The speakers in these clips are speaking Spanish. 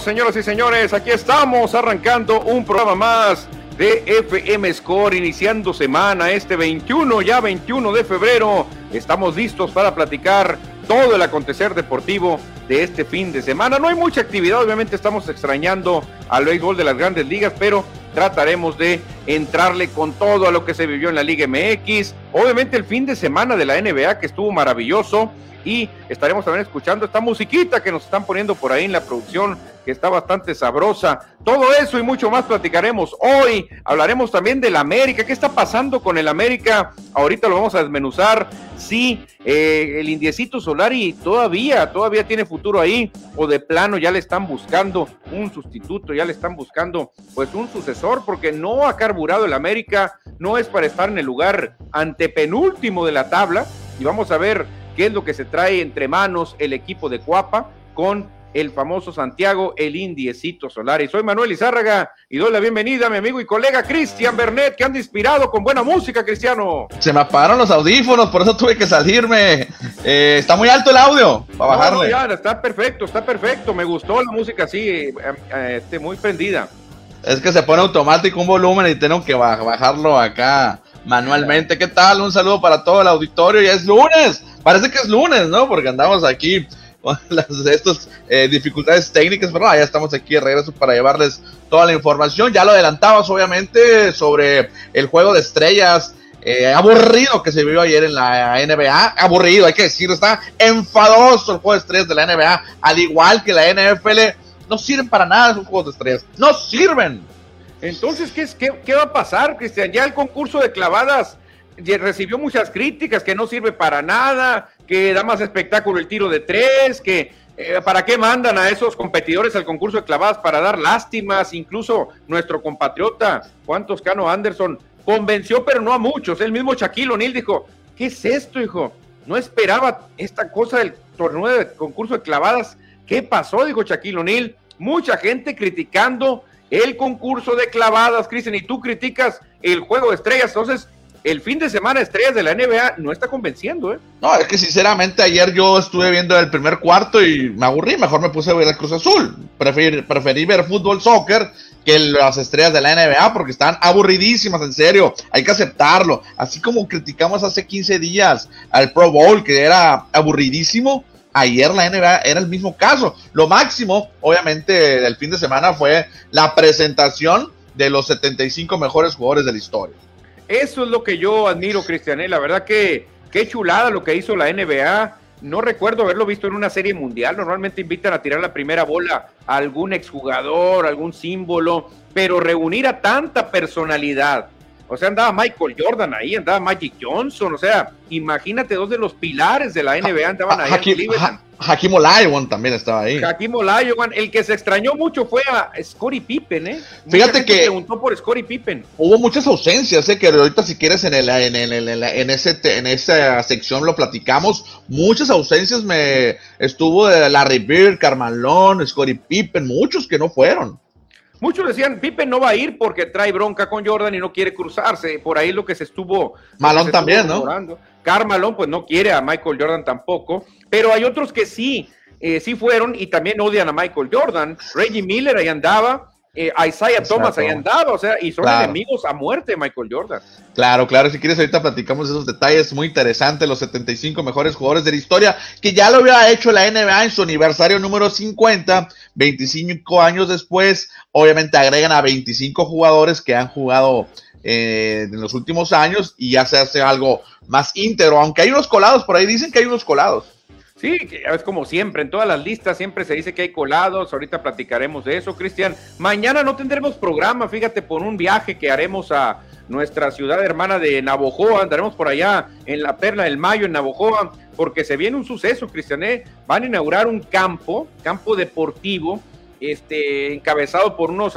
señoras y señores. Aquí estamos arrancando un programa más de FM Score, iniciando semana este 21, ya 21 de febrero. Estamos listos para platicar todo el acontecer deportivo de este fin de semana. No hay mucha actividad, obviamente estamos extrañando al béisbol de las grandes ligas, pero trataremos de entrarle con todo a lo que se vivió en la Liga MX. Obviamente el fin de semana de la NBA que estuvo maravilloso y estaremos también escuchando esta musiquita que nos están poniendo por ahí en la producción que está bastante sabrosa. Todo eso y mucho más platicaremos hoy. Hablaremos también del América. ¿Qué está pasando con el América? Ahorita lo vamos a desmenuzar. Sí, eh, el Indiecito Solari todavía, todavía tiene futuro ahí. O de plano ya le están buscando un sustituto, ya le están buscando pues un sucesor, porque no ha carburado el América. No es para estar en el lugar antepenúltimo de la tabla. Y vamos a ver qué es lo que se trae entre manos el equipo de Cuapa con el famoso Santiago, el Indiecito Solari. Soy Manuel Izárraga y doy la bienvenida a mi amigo y colega Cristian Bernet, que anda inspirado con buena música, Cristiano. Se me apagaron los audífonos, por eso tuve que salirme. Eh, está muy alto el audio para bajarle. ya, está perfecto, está perfecto. Me gustó la música así, eh, eh, este, muy prendida. Es que se pone automático un volumen y tengo que bajarlo acá manualmente. ¿Qué tal? Un saludo para todo el auditorio. Ya es lunes. Parece que es lunes, ¿no? Porque andamos aquí con las, estas eh, dificultades técnicas, pero ya estamos aquí de regreso para llevarles toda la información. Ya lo adelantabas, obviamente, sobre el juego de estrellas. Eh, aburrido que se vivió ayer en la NBA, aburrido, hay que decirlo, está enfadoso el juego de estrellas de la NBA, al igual que la NFL, no sirven para nada esos juegos de estrellas, no sirven. Entonces, ¿qué, qué, qué va a pasar, Cristian? Ya el concurso de clavadas recibió muchas críticas, que no sirve para nada, que da más espectáculo el tiro de tres, que eh, para qué mandan a esos competidores al concurso de clavadas para dar lástimas, incluso nuestro compatriota Juan Toscano Anderson convenció, pero no a muchos. El mismo Shaquille O'Neal dijo, ¿qué es esto, hijo? No esperaba esta cosa del torneo de concurso de clavadas. ¿Qué pasó? Dijo Shaquille O'Neal. Mucha gente criticando el concurso de clavadas, Cristian, y tú criticas el juego de estrellas. Entonces, el fin de semana estrellas de la NBA no está convenciendo, ¿eh? No, es que sinceramente ayer yo estuve viendo el primer cuarto y me aburrí, mejor me puse a ver el Cruz Azul. Preferí, preferí ver fútbol, soccer que las estrellas de la NBA porque están aburridísimas, en serio, hay que aceptarlo. Así como criticamos hace 15 días al Pro Bowl que era aburridísimo, ayer la NBA era el mismo caso. Lo máximo, obviamente, del fin de semana fue la presentación de los 75 mejores jugadores de la historia. Eso es lo que yo admiro, Cristiané. La verdad que qué chulada lo que hizo la NBA. No recuerdo haberlo visto en una serie mundial. Normalmente invitan a tirar la primera bola a algún exjugador, algún símbolo, pero reunir a tanta personalidad. O sea, andaba Michael Jordan ahí, andaba Magic Johnson. O sea, imagínate dos de los pilares de la NBA andaban ahí. Hakim Olajuwon también estaba ahí. Hakim Olajuwon, el que se extrañó mucho fue a Scottie Pippen, ¿eh? Fíjate que preguntó por Scottie Pippen. Hubo muchas ausencias, ¿eh? Que ahorita si quieres en el, en, el, en, ese en esa sección lo platicamos. Muchas ausencias me estuvo de Larry Bird, Carmalón, Scottie Pippen, muchos que no fueron. Muchos decían, Pippen no va a ir porque trae bronca con Jordan y no quiere cruzarse. Por ahí lo que se estuvo... Malón también, ¿no? Carmalón pues no quiere a Michael Jordan tampoco. Pero hay otros que sí, eh, sí fueron y también odian a Michael Jordan. Reggie Miller ahí andaba. Eh, Isaiah Thomas ahí andaba, o sea, y son enemigos a muerte de Michael Jordan. Claro, claro, si quieres ahorita platicamos esos detalles muy interesantes, los 75 mejores jugadores de la historia, que ya lo había hecho la NBA en su aniversario número 50, 25 años después, obviamente agregan a 25 jugadores que han jugado eh, en los últimos años y ya se hace algo más íntegro, aunque hay unos colados, por ahí dicen que hay unos colados. Sí, es como siempre, en todas las listas siempre se dice que hay colados, ahorita platicaremos de eso, Cristian. Mañana no tendremos programa, fíjate, por un viaje que haremos a nuestra ciudad hermana de Navojoa, andaremos por allá en la Perla del Mayo, en Navojoa, porque se viene un suceso, Cristian, ¿eh? van a inaugurar un campo, campo deportivo, este, encabezado por unos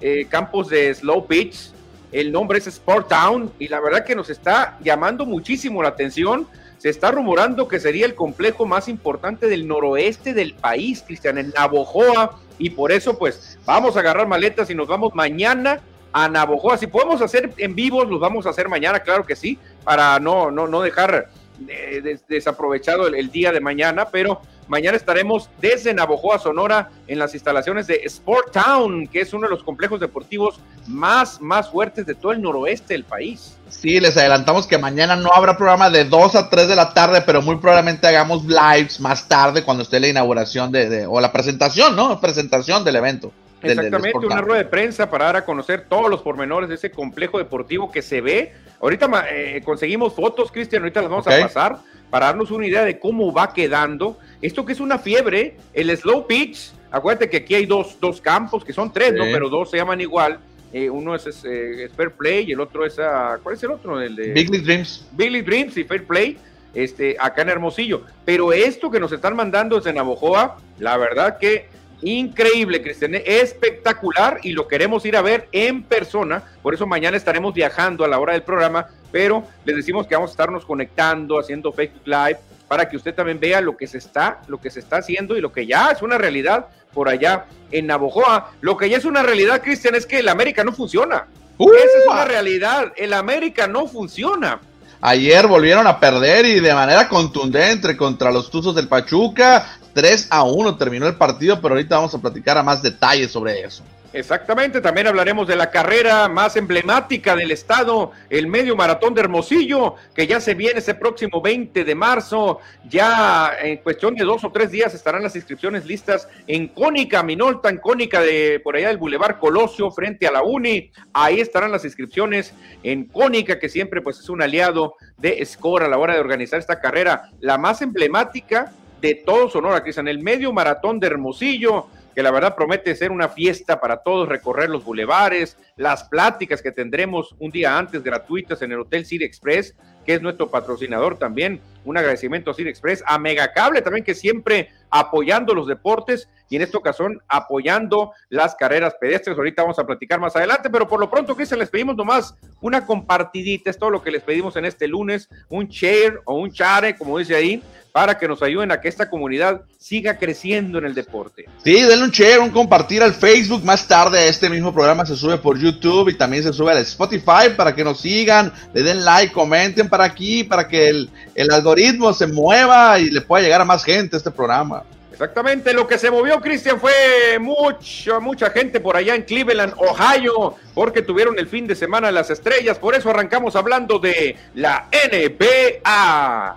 eh, campos de slow pitch, el nombre es Sport Town, y la verdad que nos está llamando muchísimo la atención, se está rumorando que sería el complejo más importante del noroeste del país, Cristian, en Navojoa, y por eso pues vamos a agarrar maletas y nos vamos mañana a Navojoa. Si podemos hacer en vivos, los vamos a hacer mañana, claro que sí, para no, no, no dejar eh, desaprovechado el, día de mañana, pero mañana estaremos desde Navojoa, Sonora, en las instalaciones de Sport Town, que es uno de los complejos deportivos más, más fuertes de todo el noroeste del país. Sí, les adelantamos que mañana no habrá programa de 2 a 3 de la tarde, pero muy probablemente hagamos lives más tarde cuando esté la inauguración de, o la presentación, ¿no? Presentación del evento. Exactamente, una rueda de prensa para dar a conocer todos los pormenores de ese complejo deportivo que se ve. Ahorita eh, conseguimos fotos, Cristian, ahorita las vamos a pasar para darnos una idea de cómo va quedando. Esto que es una fiebre, el slow pitch, acuérdate que aquí hay dos, dos campos, que son tres, ¿no? Pero dos se llaman igual. Eh, uno es, eh, Fair Play y el otro es, uh, ¿cuál es el otro? El de, Big League Dreams. Big League Dreams y Fair Play, este, acá en Hermosillo. Pero esto que nos están mandando desde Navojoa, la verdad que Increíble, Cristian, espectacular y lo queremos ir a ver en persona. Por eso mañana estaremos viajando a la hora del programa, pero les decimos que vamos a estarnos conectando, haciendo Facebook Live, para que usted también vea lo que se está, lo que se está haciendo y lo que ya es una realidad por allá en Navojoa. Lo que ya es una realidad, Cristian, es que el América no funciona. Esa es una realidad. El América no funciona. Ayer volvieron a perder y de manera contundente contra los Tuzos del Pachuca. 3 a 1 terminó el partido, pero ahorita vamos a platicar a más detalles sobre eso. Exactamente, también hablaremos de la carrera más emblemática del estado, el medio maratón de Hermosillo, que ya se viene ese próximo 20 de marzo. Ya en cuestión de dos o tres días estarán las inscripciones listas en Cónica, Minolta, en Cónica de por allá del Boulevard Colosio, frente a la Uni. Ahí estarán las inscripciones en Cónica, que siempre pues es un aliado de Score a la hora de organizar esta carrera, la más emblemática de todo Sonora, en el medio maratón de Hermosillo que la verdad promete ser una fiesta para todos, recorrer los bulevares, las pláticas que tendremos un día antes gratuitas en el Hotel City Express, que es nuestro patrocinador también. Un agradecimiento a City Express, a Megacable también, que siempre apoyando los deportes y en esta ocasión apoyando las carreras pedestres. Ahorita vamos a platicar más adelante, pero por lo pronto, Cristian, les pedimos nomás una compartidita, es todo lo que les pedimos en este lunes, un share o un chare, como dice ahí, para que nos ayuden a que esta comunidad siga creciendo en el deporte. Sí, denle un share, un compartir al Facebook. Más tarde este mismo programa se sube por YouTube y también se sube al Spotify para que nos sigan, le den like, comenten para aquí, para que el, el algoritmo se mueva y le pueda llegar a más gente este programa. Exactamente, lo que se movió, Cristian, fue mucha, mucha gente por allá en Cleveland, Ohio, porque tuvieron el fin de semana las estrellas. Por eso arrancamos hablando de la NBA.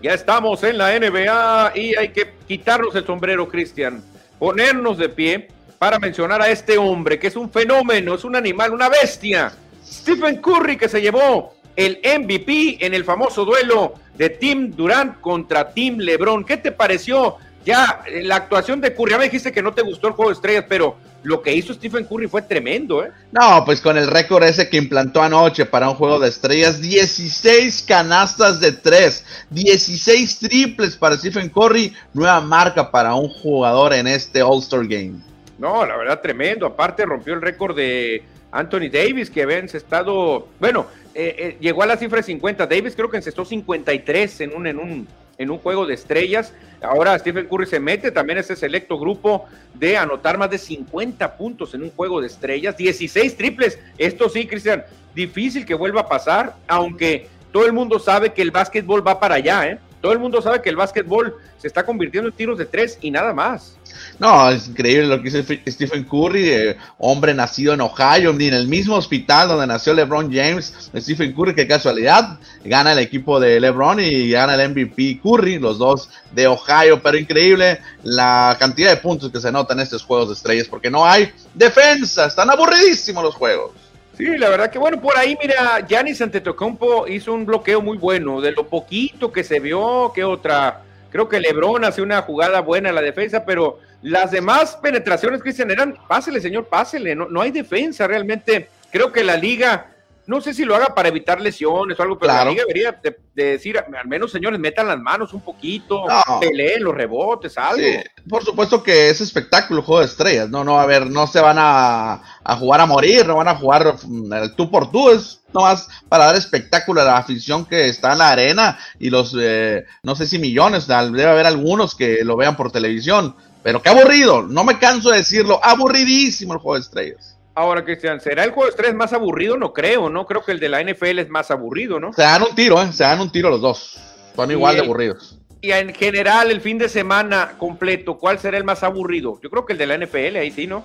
Ya estamos en la NBA y hay que quitarnos el sombrero, Cristian, ponernos de pie para mencionar a este hombre que es un fenómeno, es un animal, una bestia. Stephen Curry que se llevó el MVP en el famoso duelo de Tim Durant contra Tim LeBron. ¿Qué te pareció ya la actuación de Curry? Ya me dijiste que no te gustó el juego de estrellas, pero lo que hizo Stephen Curry fue tremendo, ¿eh? No, pues con el récord ese que implantó anoche para un juego de estrellas, 16 canastas de 3, 16 triples para Stephen Curry, nueva marca para un jugador en este All-Star Game. No, la verdad, tremendo. Aparte, rompió el récord de Anthony Davis, que había encestado, bueno, eh, eh, llegó a la cifra de 50. Davis creo que encestó 53 en un, en un en un juego de estrellas. Ahora Stephen Curry se mete también ese selecto grupo de anotar más de 50 puntos en un juego de estrellas, 16 triples. Esto sí, Cristian, difícil que vuelva a pasar, aunque todo el mundo sabe que el básquetbol va para allá, ¿eh? Todo el mundo sabe que el básquetbol se está convirtiendo en tiros de tres y nada más. No, es increíble lo que hizo Stephen Curry, hombre nacido en Ohio, ni en el mismo hospital donde nació LeBron James. Stephen Curry, qué casualidad, gana el equipo de LeBron y gana el MVP Curry, los dos de Ohio. Pero increíble la cantidad de puntos que se notan en estos juegos de estrellas, porque no hay defensa, están aburridísimos los juegos. Sí, la verdad que bueno, por ahí mira, Giannis Antetokounmpo hizo un bloqueo muy bueno, de lo poquito que se vio, que otra, creo que LeBron hace una jugada buena en la defensa, pero las demás penetraciones, Cristian, eran, pásele señor, pásele, no, no hay defensa realmente, creo que la liga no sé si lo haga para evitar lesiones o algo, pero la liga debería de, decir, al menos señores, metan las manos un poquito, peleen los rebotes, algo. por supuesto que es espectáculo, juego de estrellas, no, no, a ver, no se van a, jugar a morir, no van a jugar mm, tú por tú, es nomás para dar espectáculo a la afición que está en la arena y los, eh, no sé si millones, debe haber algunos que lo vean por televisión, pero qué aburrido, no me canso de decirlo, aburridísimo el juego de estrellas. Ahora, Cristian, ¿será el juego de estrés más aburrido? No creo, ¿no? Creo que el de la NFL es más aburrido, ¿no? Se dan un tiro, ¿eh? Se dan un tiro los dos. Son igual de aburridos. Y en general, el fin de semana completo, ¿cuál será el más aburrido? Yo creo que el de la NFL, ahí sí, ¿no?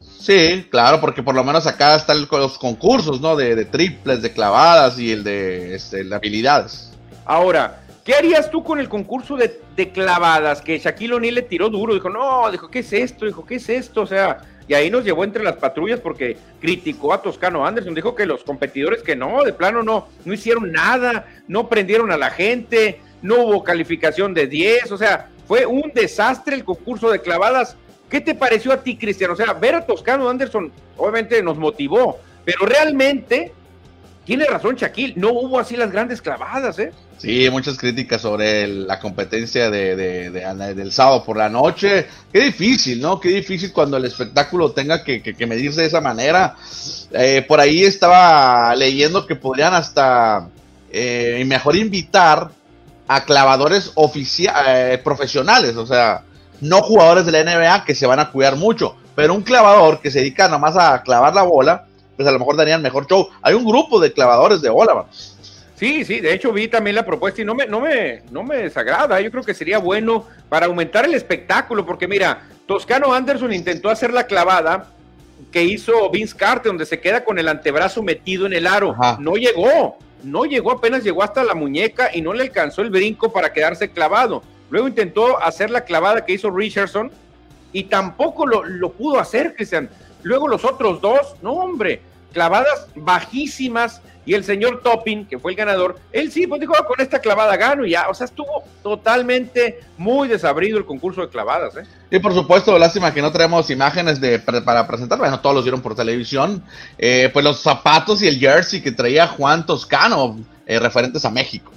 Sí, claro, porque por lo menos acá están los concursos, ¿no? De, triples, de clavadas y el de, este, de habilidades. Ahora, ¿qué harías tú con el concurso de, de clavadas? Que Shaquille O'Neal le tiró duro, dijo, no, dijo, ¿qué es esto? Dijo, ¿qué es esto? O sea, y ahí nos llevó entre las patrullas porque criticó a Toscano Anderson, dijo que los competidores que no, de plano no, no hicieron nada, no prendieron a la gente, no hubo calificación de 10, o sea, fue un desastre el concurso de clavadas. ¿Qué te pareció a ti, Cristian? O sea, ver a Toscano Anderson obviamente nos motivó, pero realmente tiene razón Shaquille, no hubo así las grandes clavadas, ¿eh? Sí, muchas críticas sobre la competencia de, del sábado por la noche. Qué difícil, ¿no? Qué difícil cuando el espectáculo tenga que, medirse de esa manera. Eh, por ahí estaba leyendo que podrían hasta eh, mejor invitar a clavadores eh, profesionales, o sea, no jugadores de la NBA que se van a cuidar mucho, pero un clavador que se dedica nomás a clavar la bola, pues a lo mejor darían mejor show. Hay un grupo de clavadores de bola, Sí, sí, de hecho vi también la propuesta y no me, no me, no me desagrada. Yo creo que sería bueno para aumentar el espectáculo, porque mira, Toscano Anderson intentó hacer la clavada que hizo Vince Carter, donde se queda con el antebrazo metido en el aro. No llegó, no llegó, apenas llegó hasta la muñeca y no le alcanzó el brinco para quedarse clavado. Luego intentó hacer la clavada que hizo Richardson y tampoco lo, lo pudo hacer, Cristian. Luego los otros dos, no hombre, clavadas bajísimas y el señor Topping, que fue el ganador, él sí, pues dijo, ah, con esta clavada gano y ya, o sea, estuvo totalmente muy desabrido el concurso de clavadas. ¿eh? Y por supuesto, lástima que no tenemos imágenes de, para presentar, bueno, todos los vieron por televisión, eh, pues los zapatos y el jersey que traía Juan Toscano, eh, referentes a México.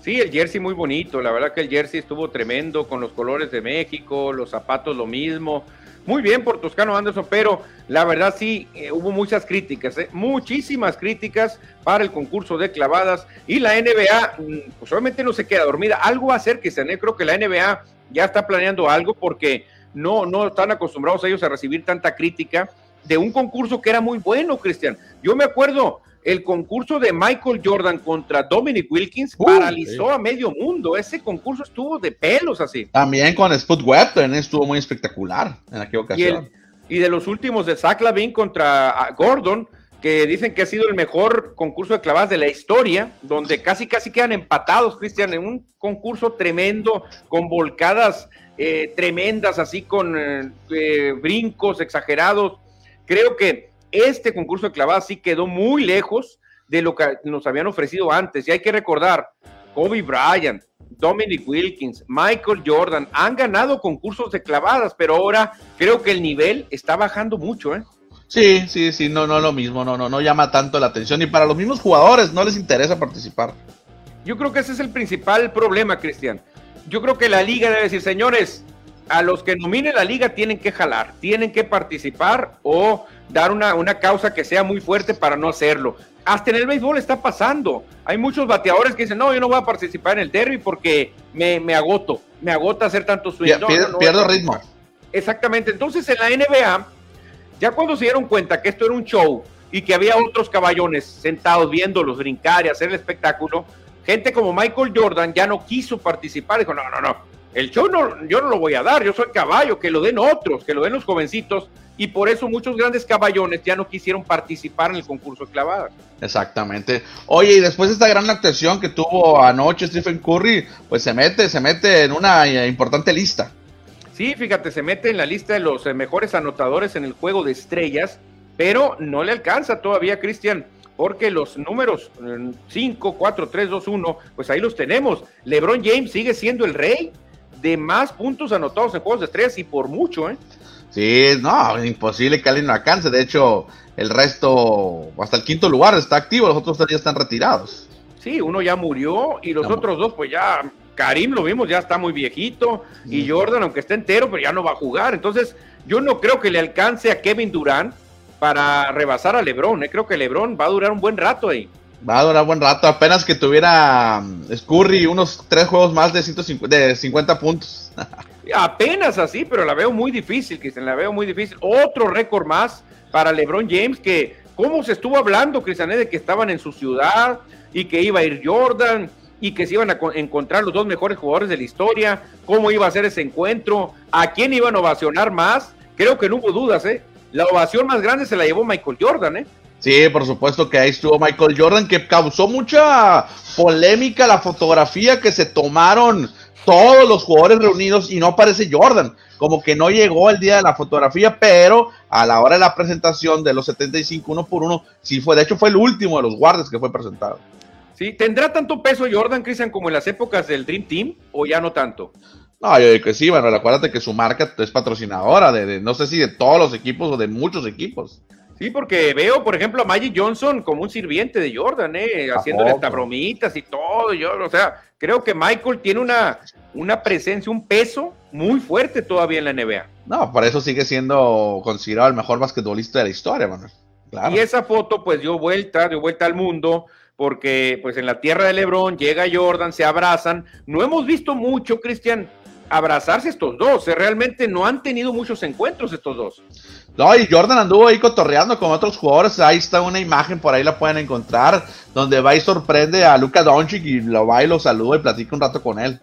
Sí, el jersey muy bonito, la verdad que el jersey estuvo tremendo con los colores de México, los zapatos lo mismo, muy bien por Toscano Anderson, pero la verdad sí eh, hubo muchas críticas, eh, muchísimas críticas para el concurso de clavadas y la NBA, mm, pues obviamente no se queda dormida. Algo va a hacer que se creo que la NBA ya está planeando algo porque no, no están acostumbrados ellos a recibir tanta crítica de un concurso que era muy bueno, Cristian. Yo me acuerdo el concurso de Michael Jordan contra Dominic Wilkins paralizó a medio mundo. Ese concurso estuvo de pelos así. También con Spud Webb estuvo muy espectacular en aquella ocasión. Y, de los últimos de Zach Lavin contra ah, Gordon, que dicen que ha sido el mejor concurso de clavadas de la historia, donde casi casi quedan empatados, Cristian, en un concurso tremendo, con volcadas eh, tremendas, así con eh, eh, brincos exagerados. Creo que este concurso de clavadas sí quedó muy lejos de lo que nos habían ofrecido antes. Y hay que recordar, Kobe Bryant, Dominic Wilkins, Michael Jordan han ganado concursos de clavadas, pero ahora creo que el nivel está bajando mucho, ¿eh? Sí, sí, sí, no, no lo mismo, no, no, no llama tanto la atención y para los mismos jugadores no les interesa participar. Yo creo que ese es el principal problema, Cristian. Yo creo que la liga debe decir, señores, a los que nomine la liga tienen que jalar, tienen que participar o dar una, una causa que sea muy fuerte para no hacerlo. Hasta en el béisbol está pasando. Hay muchos bateadores que dicen, no, yo no voy a participar en el derby porque me, me agoto, me agota hacer tanto swing. pierdo, ritmo. Exactamente. Entonces en la NBA, ya cuando se dieron cuenta que esto era un show y que había otros caballones sentados viéndolos brincar y hacer el espectáculo, gente como Michael Jordan ya no quiso participar. Dijo, no, no, no, el show no, yo no lo voy a dar, yo soy caballo, que lo den otros, que lo den los jovencitos y por eso muchos grandes caballones ya no quisieron participar en el concurso de clavadas. Exactamente. Oye, y después de esta gran actuación que tuvo anoche Stephen Curry, pues se mete, se mete en una eh, importante lista. Sí, fíjate, se mete en la lista de los eh, mejores anotadores en el juego de estrellas, pero no le alcanza todavía, Cristian, porque los números 5, 4, 3, 2, 1, pues ahí los tenemos. LeBron James sigue siendo el rey de más puntos anotados en juegos de estrellas y por mucho, ¿eh? Sí, no, imposible que alguien no alcance. De hecho, el resto, hasta el quinto lugar está activo, los otros tres ya están retirados. Sí, uno ya murió y los otros dos, pues ya, Karim lo vimos, ya está muy viejito y Jordan, aunque está entero, pero ya no va a jugar. Entonces, yo no creo que le alcance a Kevin Durant para rebasar a Lebron. ¿eh? Creo que Lebron va a durar un buen rato ahí. Va a durar buen rato, apenas que tuviera um, Scurry unos tres juegos más de, 150, de 50 puntos. Apenas así, pero la veo muy difícil, Cristian, la veo muy difícil. Otro récord más para LeBron James, que cómo se estuvo hablando, Cristian, de que estaban en su ciudad y que iba a ir Jordan y que se iban a encontrar los dos mejores jugadores de la historia, cómo iba a ser ese encuentro, a quién iban a ovacionar más. Creo que no hubo dudas, ¿eh? La ovación más grande se la llevó Michael Jordan, ¿eh? Sí, por supuesto que ahí estuvo Michael Jordan, que causó mucha polémica la fotografía que se tomaron todos los jugadores reunidos y no aparece Jordan, como que no llegó el día de la fotografía, pero a la hora de la presentación de los 75 uno por uno, sí fue, de hecho fue el último de los guardias que fue presentado. Sí, ¿tendrá tanto peso Jordan, Cristian, como en las épocas del Dream Team o ya no tanto? No, yo digo que sí, bueno, acuérdate que su marca es patrocinadora de, no sé si de todos los equipos o de muchos equipos. Sí, porque veo, por ejemplo, a Magic Johnson como un sirviente de Jordan, ¿eh? haciéndole estas bromitas y todo. Yo, o sea, creo que Michael tiene una, una presencia, un peso muy fuerte todavía en la NBA. No, por eso sigue siendo considerado el mejor basquetbolista de la historia, Manuel. Y esa foto, pues, dio vuelta, dio vuelta al mundo porque pues en la tierra de Lebron llega Jordan, se abrazan. No hemos visto mucho, Cristian, abrazarse estos dos. ¿eh? Realmente no han tenido muchos encuentros estos dos. No, y Jordan anduvo ahí cotorreando con otros jugadores. Ahí está una imagen, por ahí la pueden encontrar, donde va y sorprende a Luca Doncic y lo va y lo saluda y platica un rato con él.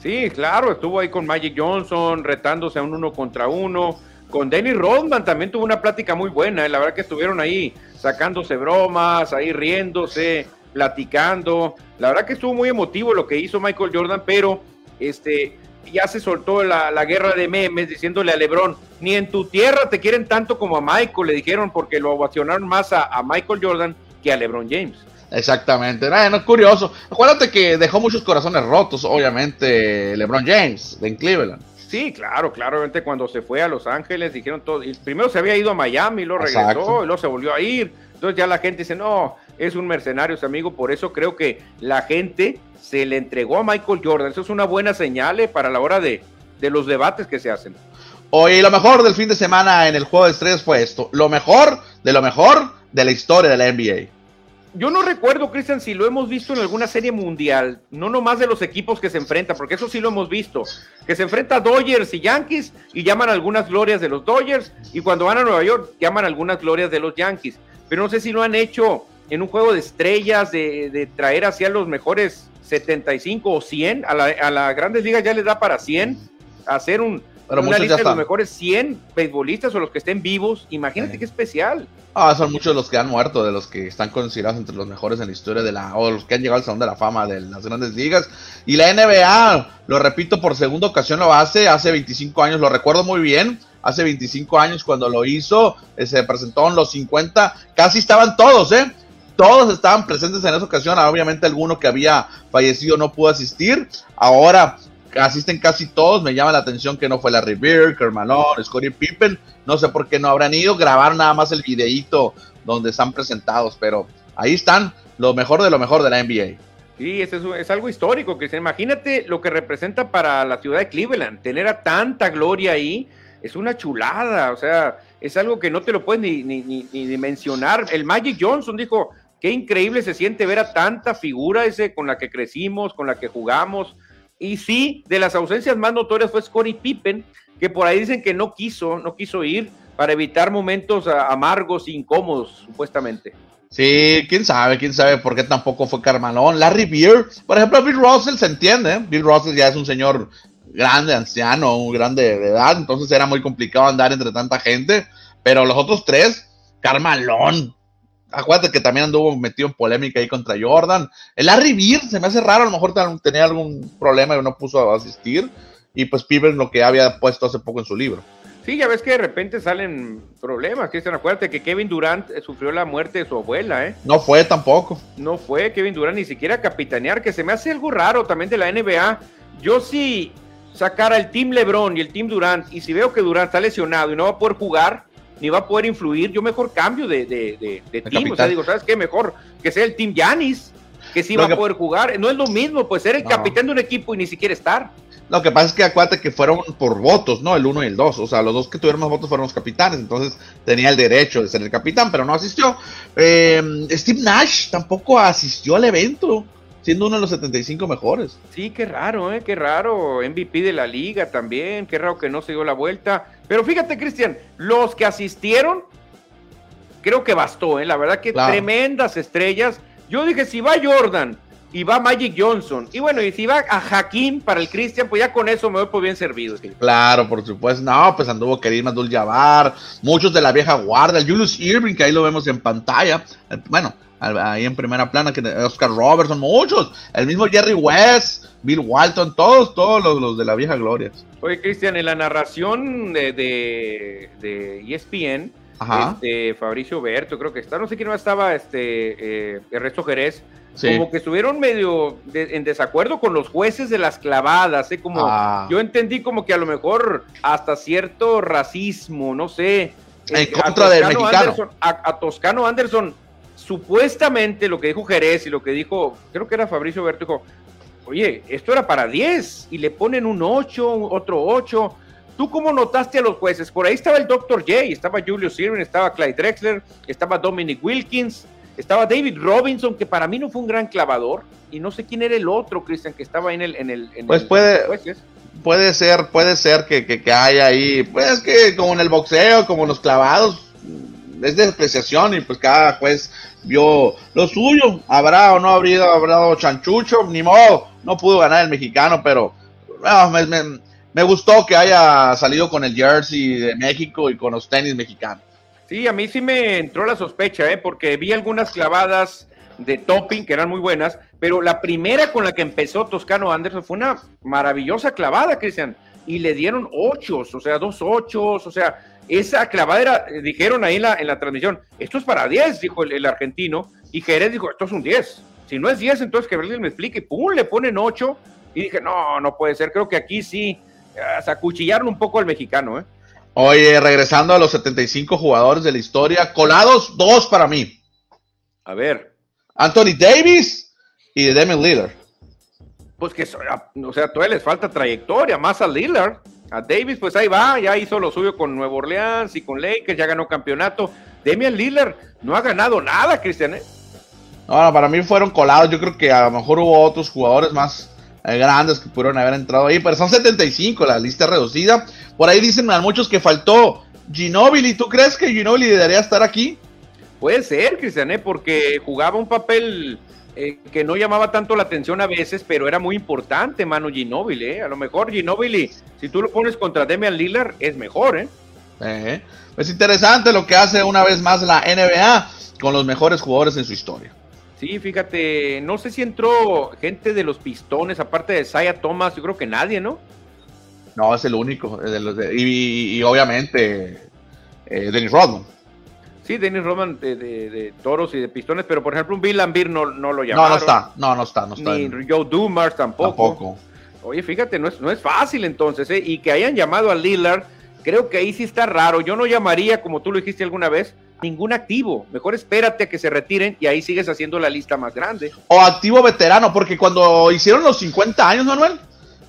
Sí, claro, estuvo ahí con Magic Johnson, retándose a un uno contra uno. Con Dennis Rodman también tuvo una plática muy buena. ¿eh? La verdad que estuvieron ahí sacándose bromas, ahí riéndose, platicando. La verdad que estuvo muy emotivo lo que hizo Michael Jordan, pero este ya se soltó la, guerra de memes diciéndole a Lebron, ni en tu tierra te quieren tanto como a Michael, le dijeron porque lo ovacionaron más a, Michael Jordan que a Lebron James. Exactamente, no es curioso. Acuérdate que dejó muchos corazones rotos, obviamente, LeBron James en Cleveland. Sí, claro, claro. Obviamente cuando se fue a Los Ángeles dijeron todo. Y primero se había ido a Miami, lo regresó, y luego se volvió a ir. Entonces ya la gente dice, no, es un mercenario ese amigo. Por eso creo que la gente se le entregó a Michael Jordan. Eso es una buena señal eh, para la hora de, de los debates que se hacen. Hoy lo mejor del fin de semana en el juego de estrellas fue esto. Lo mejor de lo mejor de la historia de la NBA yo no recuerdo, Cristian, si lo hemos visto en alguna serie mundial, no nomás de los equipos que se enfrentan, porque eso sí lo hemos visto, que se enfrenta Dodgers y Yankees y llaman algunas glorias de los Dodgers y cuando van a Nueva York llaman algunas glorias de los Yankees. Pero no sé si lo han hecho en un juego de estrellas, de, traer hacia los mejores 75 o 100, a las la grandes ligas ya les da para 100, hacer un, una lista de los mejores 100 beisbolistas o los que estén vivos, imagínate qué especial. Ah, son muchos los que han muerto, de los que están considerados entre los mejores en la historia de la, o los que han llegado al Salón de la Fama de las grandes ligas. Y la NBA, lo repito por segunda ocasión, lo hace, hace 25 años, lo recuerdo muy bien, hace 25 años cuando lo hizo, eh, se presentó en los 50, casi estaban todos, ¿eh? Todos estaban presentes en esa ocasión, obviamente alguno que había fallecido no pudo asistir. Ahora asisten casi todos. Me llama la atención que no fue Larry Bird, Kermalon, Scottie Pippen. No sé por qué no habrán ido. Grabar nada más el videíto donde están presentados. Pero ahí están, lo mejor de lo mejor de la NBA. Sí, es, es algo histórico. Que imagínate lo que representa para la ciudad de Cleveland. Tener a tanta gloria ahí es una chulada. O sea, es algo que no te lo puedes ni, ni, ni, ni mencionar. El Magic Johnson dijo. Qué increíble se siente ver a tanta figura ese con la que crecimos, con la que jugamos, y sí, de las ausencias más notorias fue Scottie Pippen, que por ahí dicen que no quiso, no quiso ir para evitar momentos amargos e incómodos, supuestamente. Sí, quién sabe, quién sabe por qué tampoco fue Carmalón. Larry Beer, por ejemplo, Bill Russell se entiende, ¿eh? Bill Russell ya es un señor grande, anciano, un grande de edad, entonces era muy complicado andar entre tanta gente, pero los otros tres, Carmalón, acuérdate que también anduvo metido en polémica ahí contra Jordan. El Larry Beer se me hace raro, a lo mejor tenía algún problema y no puso a asistir. Y pues Pippen lo que había puesto hace poco en su libro. Sí, ya ves que de repente salen problemas, Cristian. Acuérdate que Kevin Durant sufrió la muerte de su abuela, ¿eh? No fue tampoco. No fue Kevin Durant ni siquiera capitanear, que se me hace algo raro también de la NBA. Yo sí sacara el Team LeBron y el Team Durant, y si veo que Durant está lesionado y no va a poder jugar, ni va a poder influir, yo mejor cambio de, de, de, team. O sea, digo, ¿sabes qué? Mejor que sea el Team Yanis, que sí va a poder jugar. No es lo mismo, pues ser el capitán de un equipo y ni siquiera estar. Lo que pasa es que acuérdate que fueron por votos, ¿no? El uno y el dos. O sea, los dos que tuvieron más votos fueron los capitanes. Entonces tenía el derecho de ser el capitán, pero no asistió. Eh, Steve Nash tampoco asistió al evento siendo uno de los 75 mejores. Sí, qué raro, ¿eh? Qué raro. MVP de la liga también. Qué raro que no se dio la vuelta. Pero fíjate, Cristian, los que asistieron creo que bastó, ¿eh? la verdad que tremendas estrellas. Yo dije, si va Jordan y va Magic Johnson, y bueno, y si va a Hakim para el Christian, pues ya con eso me voy por bien servido. Claro, por supuesto. No, pues anduvo Kerim Abdul Jabbar, muchos de la vieja guardia, Julius Irving, que ahí lo vemos en pantalla. Eh, bueno, ahí en primera plana, que Oscar Robertson, muchos, el mismo Jerry West, Bill Walton, todos, todos los, de la vieja gloria. Oye, Cristian, en la narración de, de, de ESPN, este, Fabricio Berto, creo que está, no sé quién más estaba, este, eh, Ernesto Jerez, como que estuvieron medio en desacuerdo con los jueces de las clavadas, ¿eh? como ah. yo entendí como que a lo mejor hasta cierto racismo, no sé. En eh, contra del mexicano. a, Toscano Anderson, supuestamente lo que dijo Jerez y lo que dijo, creo que era Fabricio Berto, dijo, oye, esto era para 10 y le ponen un 8, otro 8. ¿Tú cómo notaste a los jueces? Por ahí estaba el Dr. J, estaba Julio Sirven, estaba Clyde Drexler, estaba Dominic Wilkins, estaba David Robinson, que para mí no fue un gran clavador, y no sé quién era el otro, Cristian, que estaba en el... En el pues puede, puede ser, puede ser que, que, haya ahí, pues que como en el boxeo, como en los clavados, es de apreciación y pues cada juez vio lo suyo. Habrá o no habría habrá chanchucho, ni modo, no pudo ganar el mexicano, pero me, me, gustó que haya salido con el jersey de México y con los tenis mexicanos. Sí, a mí sí me entró la sospecha, ¿eh? porque vi algunas clavadas de topping que eran muy buenas, pero la primera con la que empezó Toscano Anderson fue una maravillosa clavada, Cristian, y le dieron ocho, o sea, dos ochos, o sea, esa clavada era, dijeron ahí en la, en la transmisión, esto es para 10, dijo el, argentino, y Jerez dijo, esto es un 10. Si no es 10, entonces que me explique, pum, le ponen 8, y dije, no, no puede ser, creo que aquí sí, se acuchillaron un poco al mexicano, ¿eh? Oye, regresando a los 75 jugadores de la historia, colados dos para mí. A ver. Anthony Davis y Demi Lillard. Pues que, o sea, todavía les falta trayectoria, más a Lillard. A Davis, pues ahí va, ya hizo lo suyo con Nuevo Orleans y con Lakers, ya ganó campeonato. Demian Lillard no ha ganado nada, Cristian. ¿eh? No, para mí fueron colados. Yo creo que a lo mejor hubo otros jugadores más eh, grandes que pudieron haber entrado ahí, pero son 75, la lista reducida. Por ahí dicen a muchos que faltó Ginobili. ¿Tú crees que Ginobili debería estar aquí? Puede ser, Cristian, ¿eh? porque jugaba un papel eh, que no llamaba tanto la atención a veces, pero era muy importante, mano Ginobili, ¿eh? A lo mejor Ginobili, si tú lo pones contra Demian Lillard, es mejor, ¿eh? eh es interesante lo que hace una vez más la NBA con los mejores jugadores en su historia. Sí, fíjate, no sé si entró gente de los pistones, aparte de Saya Thomas, yo creo que nadie, ¿no? No, es el único. y, obviamente, eh, Dennis Rodman. Sí, Dennis Rodman de, toros y de pistones, pero por ejemplo un Bill Lambir no, no lo llamaron. No, no está, no, no está, no está. Ni Joe Dumars tampoco. Tampoco. Oye, fíjate, no es, no es fácil entonces, ¿eh? Y que hayan llamado a Lillard, creo que ahí sí está raro. Yo no llamaría, como tú lo dijiste alguna vez, ningún activo. Mejor espérate a que se retiren y ahí sigues haciendo la lista más grande. O activo veterano, porque cuando hicieron los 50 años, Manuel,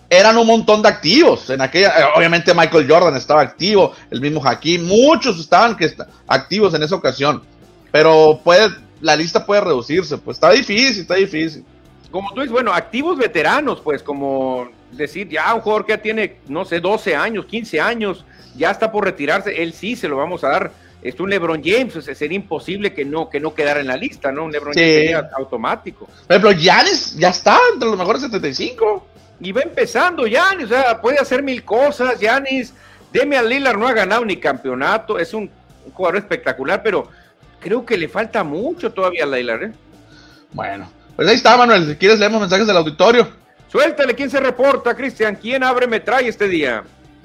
eran un montón de activos. En aquella, eh, obviamente Michael Jordan estaba activo, el mismo Hakim, muchos estaban que activos en esa ocasión. Pero puede, la lista puede reducirse, pues está difícil, está difícil. Como tú dices, bueno, activos veteranos, pues como decir, ya un jugador que ya tiene, no sé, 12 años, 15 años, ya está por retirarse, él sí se lo vamos a dar. Es un LeBron James, sería imposible que no, que no quedara en la lista, ¿no? Un LeBron James sería automático. Por ejemplo, Giannis ya está entre los mejores 75 y va empezando Yanis, o sea, puede hacer mil cosas, Yanis. Demian Lillard no ha ganado ni campeonato, es un, jugador espectacular, pero creo que le falta mucho todavía a Lillard, ¿eh? Bueno, pues ahí está, Manuel, si quieres leemos mensajes del auditorio. Suéltale, ¿quién se reporta, Cristian? ¿Quién abre me trae este día?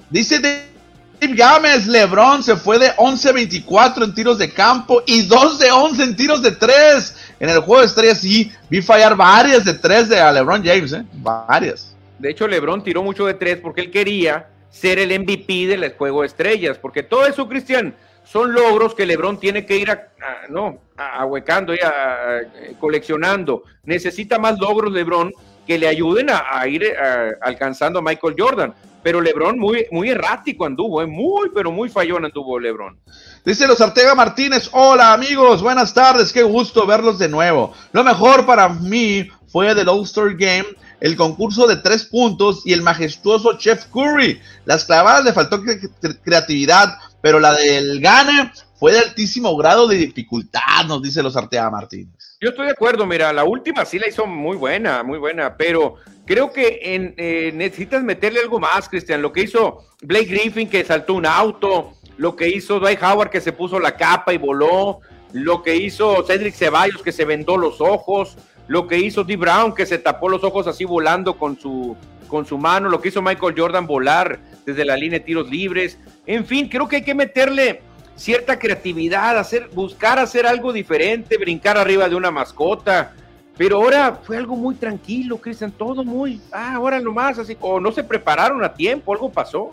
Dice Dave Gámez, LeBron se fue de 11-24 en tiros de campo y 2 de 11 en tiros de 3. En el juego de estrellas sí, vi fallar varias de 3 de a LeBron James, ¿eh? Varias. De hecho, LeBron tiró mucho de tres porque él quería ser el MVP del juego de estrellas, porque todo eso, Cristian, son logros que LeBron tiene que ir a, no, ahuecando y coleccionando. Necesita más logros LeBron que le ayuden a, ir alcanzando a Michael Jordan. Pero LeBron muy, muy errático anduvo, ¿eh? muy, pero muy fallón anduvo LeBron. Dice los Ortega Martínez, hola amigos, buenas tardes, qué gusto verlos de nuevo. Lo mejor para mí fue del All-Star Game el concurso de tres puntos y el majestuoso Chef Curry. Las clavadas le faltó creatividad, pero la del Gane fue de altísimo grado de dificultad, nos dice los Arteaga Martínez. Yo estoy de acuerdo, mira, la última sí la hizo muy buena, muy buena, pero creo que en, eh, necesitas meterle algo más, Cristian. Lo que hizo Blake Griffin, que saltó un auto, lo que hizo Dwight Howard, que se puso la capa y voló, lo que hizo Cedric Ceballos, que se vendó los ojos, lo que hizo Dee Brown, que se tapó los ojos así volando con su, con su mano, lo que hizo Michael Jordan volar desde la línea de tiros libres. En fin, creo que hay que meterle cierta creatividad, hacer, buscar hacer algo diferente, brincar arriba de una mascota. Pero ahora fue algo muy tranquilo, Cristian, todo muy, ah, ahora nomás, así, o no se prepararon a tiempo, algo pasó.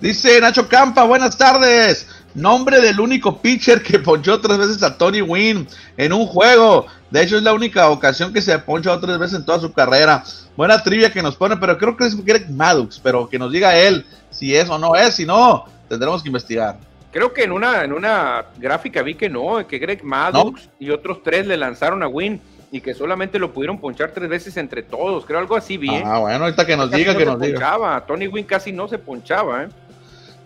Dice Nacho Campa, buenas tardes. Nombre del único pitcher que ponchó tres veces a Tony Wynn en un juego. De hecho, es la única ocasión que se ha ponchado tres veces en toda su carrera. Buena trivia que nos pone, pero creo que es Greg Maddox. Pero que nos diga él si es o no es. Si no, tendremos que investigar. Creo que en una, en una gráfica vi que no, que Greg Maddox y otros tres le lanzaron a Wynn y que solamente lo pudieron ponchar tres veces entre todos. Creo algo así bien. Ah, bueno, ahorita que nos diga, que nos diga. Tony Wynn casi no se ponchaba. ¿eh?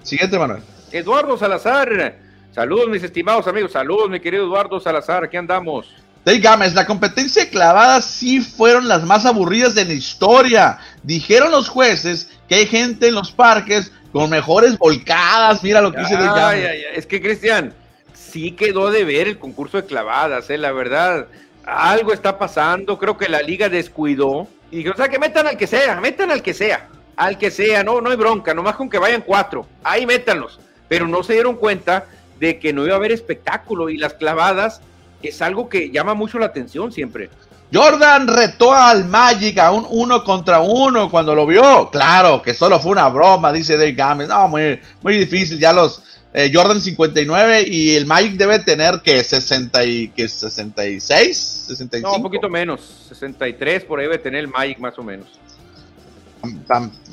Siguiente, Manuel. Eduardo Salazar. Saludos, mis estimados amigos. Saludos, mi querido Eduardo Salazar. Aquí andamos. Dave Gámez, la competencia clavada sí fueron las más aburridas de la historia. Dijeron los jueces que hay gente en los parques con mejores volcadas. Mira lo que dice Dave Gámez. Es que, Cristian, sí quedó de ver el concurso de clavadas, ¿eh? la verdad. Algo está pasando. Creo que la liga descuidó. Y dijeron, o sea, que metan al que sea, metan al que sea. Al que sea, no, no hay bronca, nomás con que vayan cuatro. Ahí métanlos pero no se dieron cuenta de que no iba a haber espectáculo y las clavadas es algo que llama mucho la atención siempre. Jordan retó al Magic a un uno contra uno cuando lo vio. Claro, que solo fue una broma, dice Dave Games. No, muy, muy difícil. Ya los eh, Jordan 59 y el Magic debe tener que 60 y que 66, 65. No, un poquito menos. 63 por ahí debe tener el Magic más o menos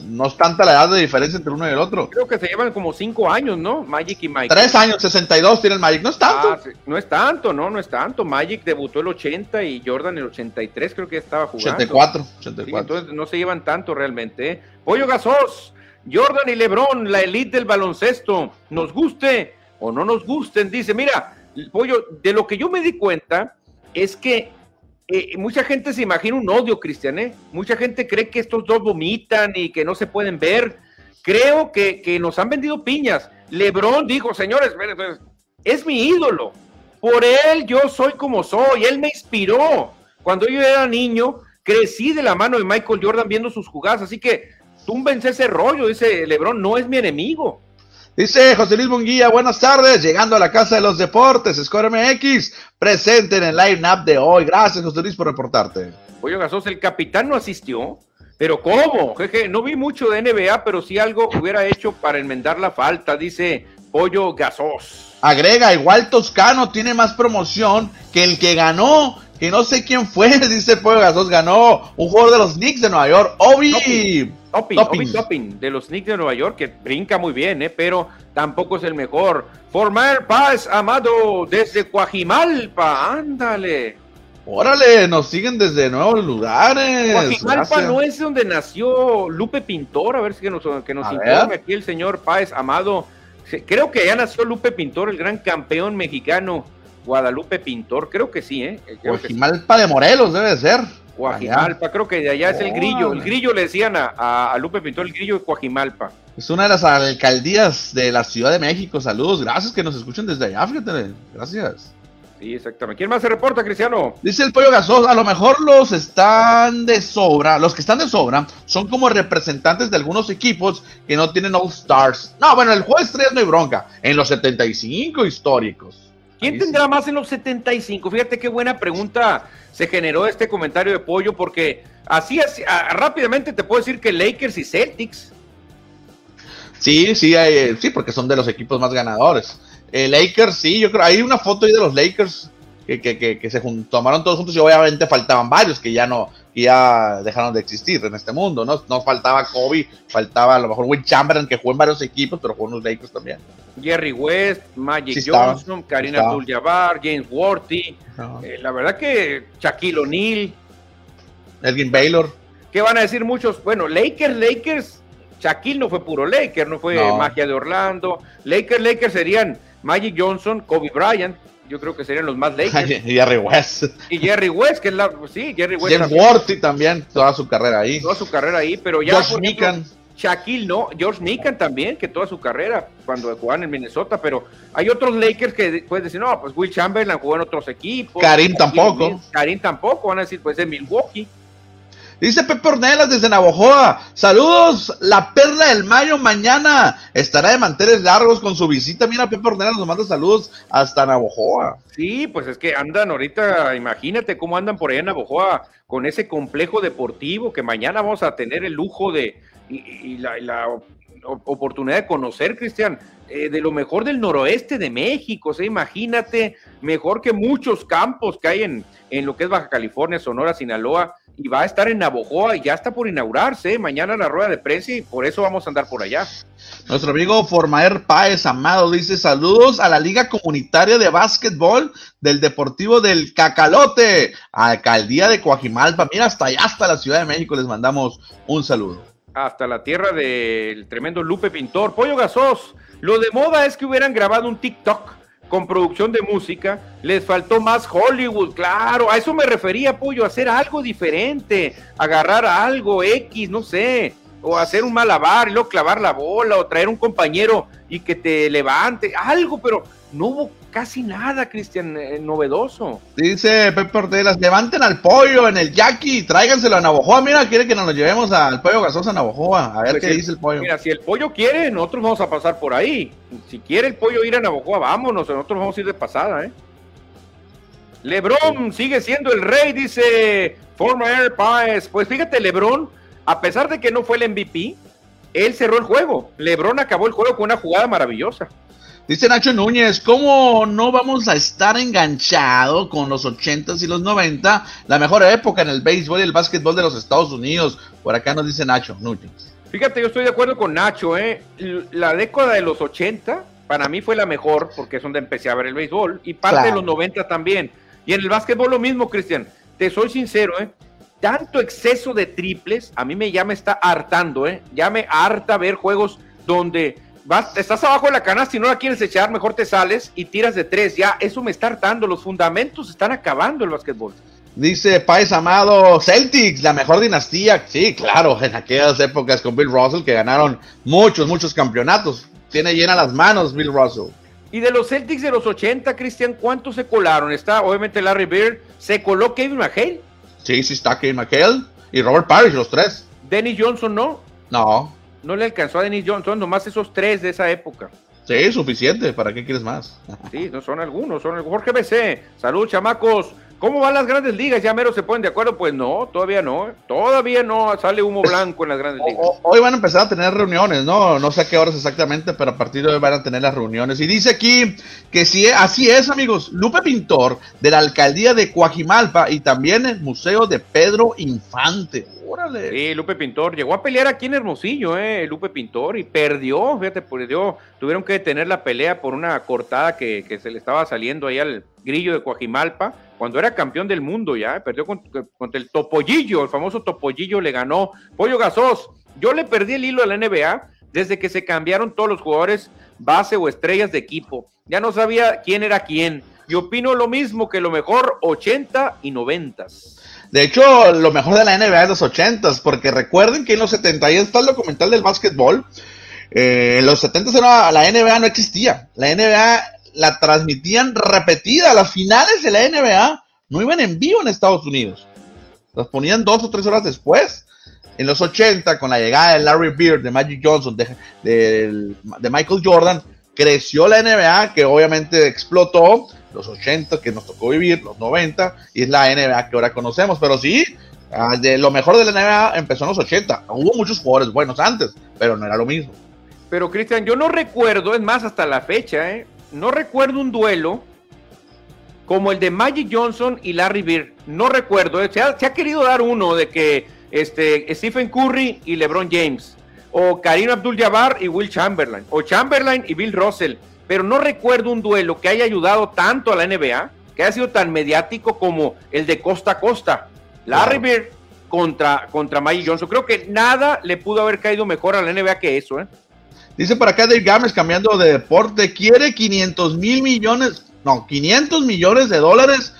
no es tanta la edad de diferencia entre uno y el otro. Creo que se llevan como cinco años, ¿no? Magic y Mike. Tres años, 62 tiene el Magic, no es tanto. Ah, no es tanto, no, no es tanto. Magic debutó el 80 y Jordan el 83, creo que ya estaba jugando. 84, 84. entonces no se llevan tanto realmente. ¿eh? Pollo Gasos, Jordan y Lebron, la elite del baloncesto, nos guste o no nos gusten, dice, mira, Pollo, de lo que yo me di cuenta es que mucha gente se imagina un odio, Cristian, ¿eh? Mucha gente cree que estos dos vomitan y que no se pueden ver. Creo que, nos han vendido piñas. Lebron dijo, señores, es mi ídolo. Por él yo soy como soy. Él me inspiró. Cuando yo era niño, crecí de la mano de Michael Jordan viendo sus jugadas. Así que túmbense ese rollo, dice Lebron, no es mi enemigo. Dice José Luis Munguía, buenas tardes, llegando a la Casa de los Deportes, Score MX, presente en el line-up de hoy. Gracias, José Luis, por reportarte. Pollo Gasos, el capitán no asistió, pero ¿cómo? Jeje, no vi mucho de NBA, pero sí algo hubiera hecho para enmendar la falta, dice Pollo Gasos. Agrega, igual Toscano tiene más promoción que el que ganó que no sé quién fue, dice Pollo Gasos, ganó un jugador de los Knicks de Nueva York, Obi. Topping, Topping, de los Knicks de Nueva York, que brinca muy bien, ¿eh? pero tampoco es el mejor. Formar Paz Amado desde Coajimalpa, ándale. Órale, nos siguen desde nuevos lugares. Coajimalpa no es donde nació Lupe Pintor, a ver si nos, que nos informe aquí el señor Páez Amado. Creo que ya nació Lupe Pintor, el gran campeón mexicano Guadalupe Pintor, creo que sí, ¿eh? Coajimalpa de Morelos debe ser. Coajimalpa, creo que de allá es el grillo. El grillo le decían a, Lupe Pintor, el grillo de Coajimalpa. Es una de las alcaldías de la Ciudad de México. Saludos, gracias que nos escuchen desde allá, fíjate, gracias. Sí, exactamente. ¿Quién más se reporta, Cristiano? Dice el pollo gasoso, a lo mejor los están de sobra, los que están de sobra son como representantes de algunos equipos que no tienen All Stars. No, bueno, el juez 3 no hay bronca, en los 75 históricos. ¿Quién tendrá más en los 75? Fíjate qué buena pregunta se generó este comentario de pollo, porque así, así rápidamente te puedo decir que Lakers y Celtics. Sí, sí, hay, sí, porque son de los equipos más ganadores. Eh, Lakers, sí, yo creo, hay una foto ahí de los Lakers que, que, que, se tomaron todos juntos y obviamente faltaban varios que ya no, ya dejaron de existir en este mundo, ¿no? No faltaba Kobe, faltaba a lo mejor Will Chamberlain que jugó en varios equipos, pero jugó en los Lakers también. Jerry West, Magic Johnson, Karina Abdul-Jabbar, James Worthy, eh, la verdad que Shaquille O'Neal, Elgin Baylor. ¿Qué van a decir muchos? Bueno, Lakers, Lakers, Shaquille no fue puro Lakers, no fue magia de Orlando. Lakers, Lakers serían Magic Johnson, Kobe Bryant, yo creo que serían los más Lakers. y Jerry West. Y Jerry West, que es la, sí, Jerry West. James Worthy también, toda su carrera ahí. Toda su carrera ahí, pero ya. Josh Mikan. Shaquille no, George Mikan también, que toda su carrera cuando jugaban en Minnesota, pero hay otros Lakers que puedes decir, no, pues Will Chamberlain jugó en otros equipos. Karim tampoco. Karim tampoco, van a decir, pues en Milwaukee. Dice Pepe Ornelas desde Navojoa. Saludos, la perla del mayo mañana. Estará de manteles largos con su visita. Mira, Pepe Ornelas nos manda saludos hasta Navojoa. Sí, pues es que andan ahorita, imagínate cómo andan por allá en Navojoa con ese complejo deportivo que mañana vamos a tener el lujo de oportunidad de conocer, Cristian, eh, de lo mejor del noroeste de México. O sea, imagínate, mejor que muchos campos que hay en, en lo que es Baja California, Sonora, Sinaloa y va a estar en Navojoa y ya está por inaugurarse. Mañana la rueda de prensa y por eso vamos a andar por allá. Nuestro amigo Formaer Páez Amado dice saludos a la Liga Comunitaria de Básquetbol del Deportivo del Cacalote, Alcaldía de Coajimalpa. Mira, hasta allá, hasta la Ciudad de México les mandamos un saludo. Hasta la tierra del tremendo Lupe Pintor. Pollo Gasos, lo de moda es que hubieran grabado un TikTok con producción de música, les faltó más Hollywood, claro, a eso me refería, Pollo, hacer algo diferente, agarrar algo X, no sé, o hacer un malabar y luego clavar la bola, o traer un compañero y que te levante, algo, pero no hubo casi nada, Cristian, eh, novedoso. Dice Pepe Ortegas, levanten al pollo en el Jackie, tráiganselo a Navojoa. Mira, quiere que nos lo llevemos al pollo gasoso a Navojoa. A ver pues qué dice el pollo. Mira, si el pollo quiere, nosotros vamos a pasar por ahí. Si quiere el pollo ir a Navojoa, vámonos, nosotros vamos a ir de pasada, ¿eh? Lebron sigue siendo el rey, dice Former Air Pies. Pues fíjate, Lebron, a pesar de que no fue el MVP, él cerró el juego. Lebron acabó el juego con una jugada maravillosa. Dice Nacho Núñez, ¿cómo no vamos a estar enganchados con los 80s y los 90? La mejor época en el béisbol y el básquetbol de los Estados Unidos. Por acá nos dice Nacho Núñez. Fíjate, yo estoy de acuerdo con Nacho, ¿eh? La década de los 80 para mí fue la mejor porque es donde empecé a ver el béisbol y parte de los 90 también. Y en el básquetbol lo mismo, Cristian. Te soy sincero, ¿eh? Tanto exceso de triples, a mí me ya me está hartando, ¿eh? Ya me harta ver juegos donde estás abajo de la canasta y no la quieres echar, mejor te sales y tiras de tres. Ya, eso me está hartando. Los fundamentos están acabando el básquetbol. Dice Paez Amado, Celtics, la mejor dinastía. Sí, claro, en aquellas épocas con Bill Russell que ganaron muchos, muchos campeonatos. Tiene llena las manos Bill Russell. Y de los Celtics de los 80, Cristian, ¿cuántos se colaron? Está obviamente Larry Bird, ¿se coló Kevin McHale? Sí, sí está Kevin McHale y Robert Parrish, los tres. Dennis Johnson no. No no le alcanzó a Dennis Johnson, nomás esos tres de esa época. Sí, suficiente, ¿para qué quieres más? sí, no son algunos, son el Jorge BC. Salud, chamacos. ¿Cómo van las grandes ligas? ¿Ya mero se ponen de acuerdo? Pues no, todavía no. Todavía no sale humo blanco en las grandes ligas. Hoy van a empezar a tener reuniones, ¿no? No sé a qué horas exactamente, pero a partir de hoy van a tener las reuniones. Y dice aquí que sí, así es, amigos. Lupe Pintor, de la alcaldía de Coajimalpa y también el Museo de Pedro Infante. Órale. Sí, Lupe Pintor llegó a pelear aquí en Hermosillo, ¿eh? Lupe Pintor, y perdió, fíjate, perdió. Tuvieron que detener la pelea por una cortada que, que se le estaba saliendo ahí al grillo de Coajimalpa cuando era campeón del mundo ya, perdió contra, el Topollillo, el famoso Topollillo le ganó. Pollo Gasos, yo le perdí el hilo a la NBA desde que se cambiaron todos los jugadores base o estrellas de equipo. Ya no sabía quién era quién. Y opino lo mismo que lo mejor 80 y 90. De hecho, lo mejor de la NBA es los 80, porque recuerden que en los 70 está el documental del básquetbol. Eh, en los 70 la NBA no existía. La NBA la transmitían repetida. Las finales de la NBA no iban en vivo en Estados Unidos. Las ponían dos o tres horas después. En los 80, con la llegada de Larry Bird, de Magic Johnson, de, de, Michael Jordan, creció la NBA, que obviamente explotó. Los 80 que nos tocó vivir, los 90, y es la NBA que ahora conocemos. Pero sí, ah, de lo mejor de la NBA empezó en los 80. Hubo muchos jugadores buenos antes, pero no era lo mismo. Pero Cristian, yo no recuerdo, es más, hasta la fecha, ¿eh? No recuerdo un duelo como el de Magic Johnson y Larry Bird. No recuerdo. Eh, se ha, querido dar uno de que este, Stephen Curry y LeBron James. O Karim Abdul-Jabbar y Will Chamberlain. O Chamberlain y Bill Russell. Pero no recuerdo un duelo que haya ayudado tanto a la NBA, que haya sido tan mediático como el de costa a costa. Larry Bird contra, contra Magic Johnson. Creo que nada le pudo haber caído mejor a la NBA que eso, ¿eh? Dice por acá Dave Gámez, cambiando de deporte, quiere 500 mil millones, no, 500 millones de dólares.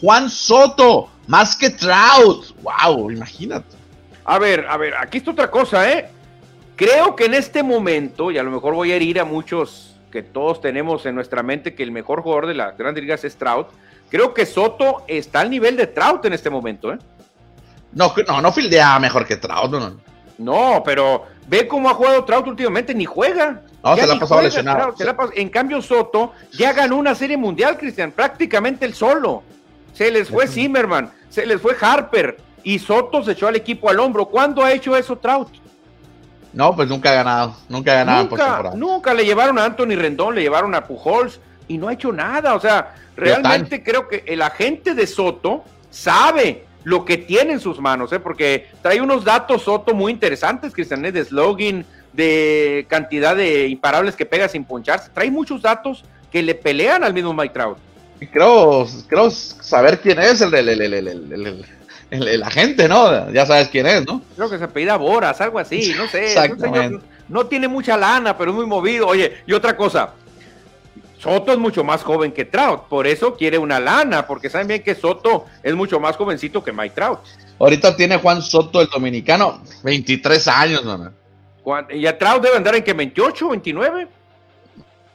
Juan Soto, más que Trout. Wow, imagínate. A ver, a ver, aquí está otra cosa, ¿eh? Creo que en este momento, y a lo mejor voy a herir a muchos que todos tenemos en nuestra mente que el mejor jugador de las grandes ligas es Trout, creo que Soto está al nivel de Trout en este momento, ¿eh? No, no, no fildea mejor que Trout, no. No, pero ve cómo ha jugado Trout últimamente, ni juega. No, se la ha pasado lesionado. en cambio, Soto ya ganó una serie mundial, Cristian, prácticamente el solo. Se les fue Zimmerman, se les fue Harper y Soto se echó al equipo al hombro. ¿Cuándo ha hecho eso Trout? No, pues nunca ha ganado, nunca ha ganado nunca, Nunca le llevaron a Anthony Rendón, le llevaron a Pujols y no ha hecho nada. O sea, realmente creo que el agente de Soto sabe lo que tiene en sus manos, ¿eh? porque trae unos datos Soto muy interesantes, Cristian, ¿eh? de slogan, de cantidad de imparables que pega sin poncharse. Trae muchos datos que le pelean al mismo Mike Trout. Creo, creo saber quién es el, el, el, el, agente, ¿no? Ya sabes quién es, ¿no? Creo que se apellida Boras, algo así, no sé. Exactamente. no tiene mucha lana, pero es muy movido. Oye, y otra cosa, Soto es mucho más joven que Trout, por eso quiere una lana, porque saben bien que Soto es mucho más jovencito que Mike Trout. Ahorita tiene Juan Soto, el dominicano, 23 años, ¿no? ¿Y a Trout debe andar en que 28, 29?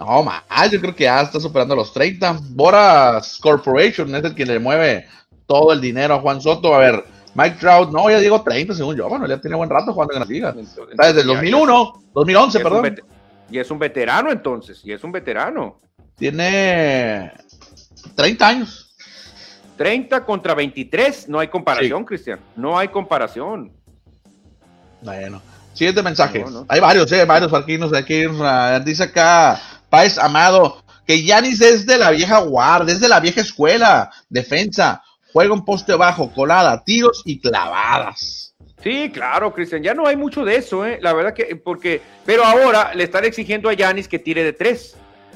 No, más, yo creo que ya está superando los 30. Boras Corporation es el que le mueve todo el dinero a Juan Soto. A ver, Mike Trout, no, ya digo 30 según yo, bueno, ya tiene buen rato jugando en la liga. desde el 2001, 2011, perdón. Y es un veterano entonces, y es un veterano. Tiene 30 años. 30 contra 23, no hay comparación, Cristian, no hay comparación. Bueno, siguiente mensaje. Hay varios, eh, varios arquinos aquí. Dice acá, Paez Amado, que Yanis es de la vieja guardia, es de la vieja escuela, defensa, juega un poste bajo, colada, tiros y clavadas. Sí, claro, Cristian, ya no hay mucho de eso, ¿eh? la verdad que, porque, pero ahora le están exigiendo a Yanis que tire de tres.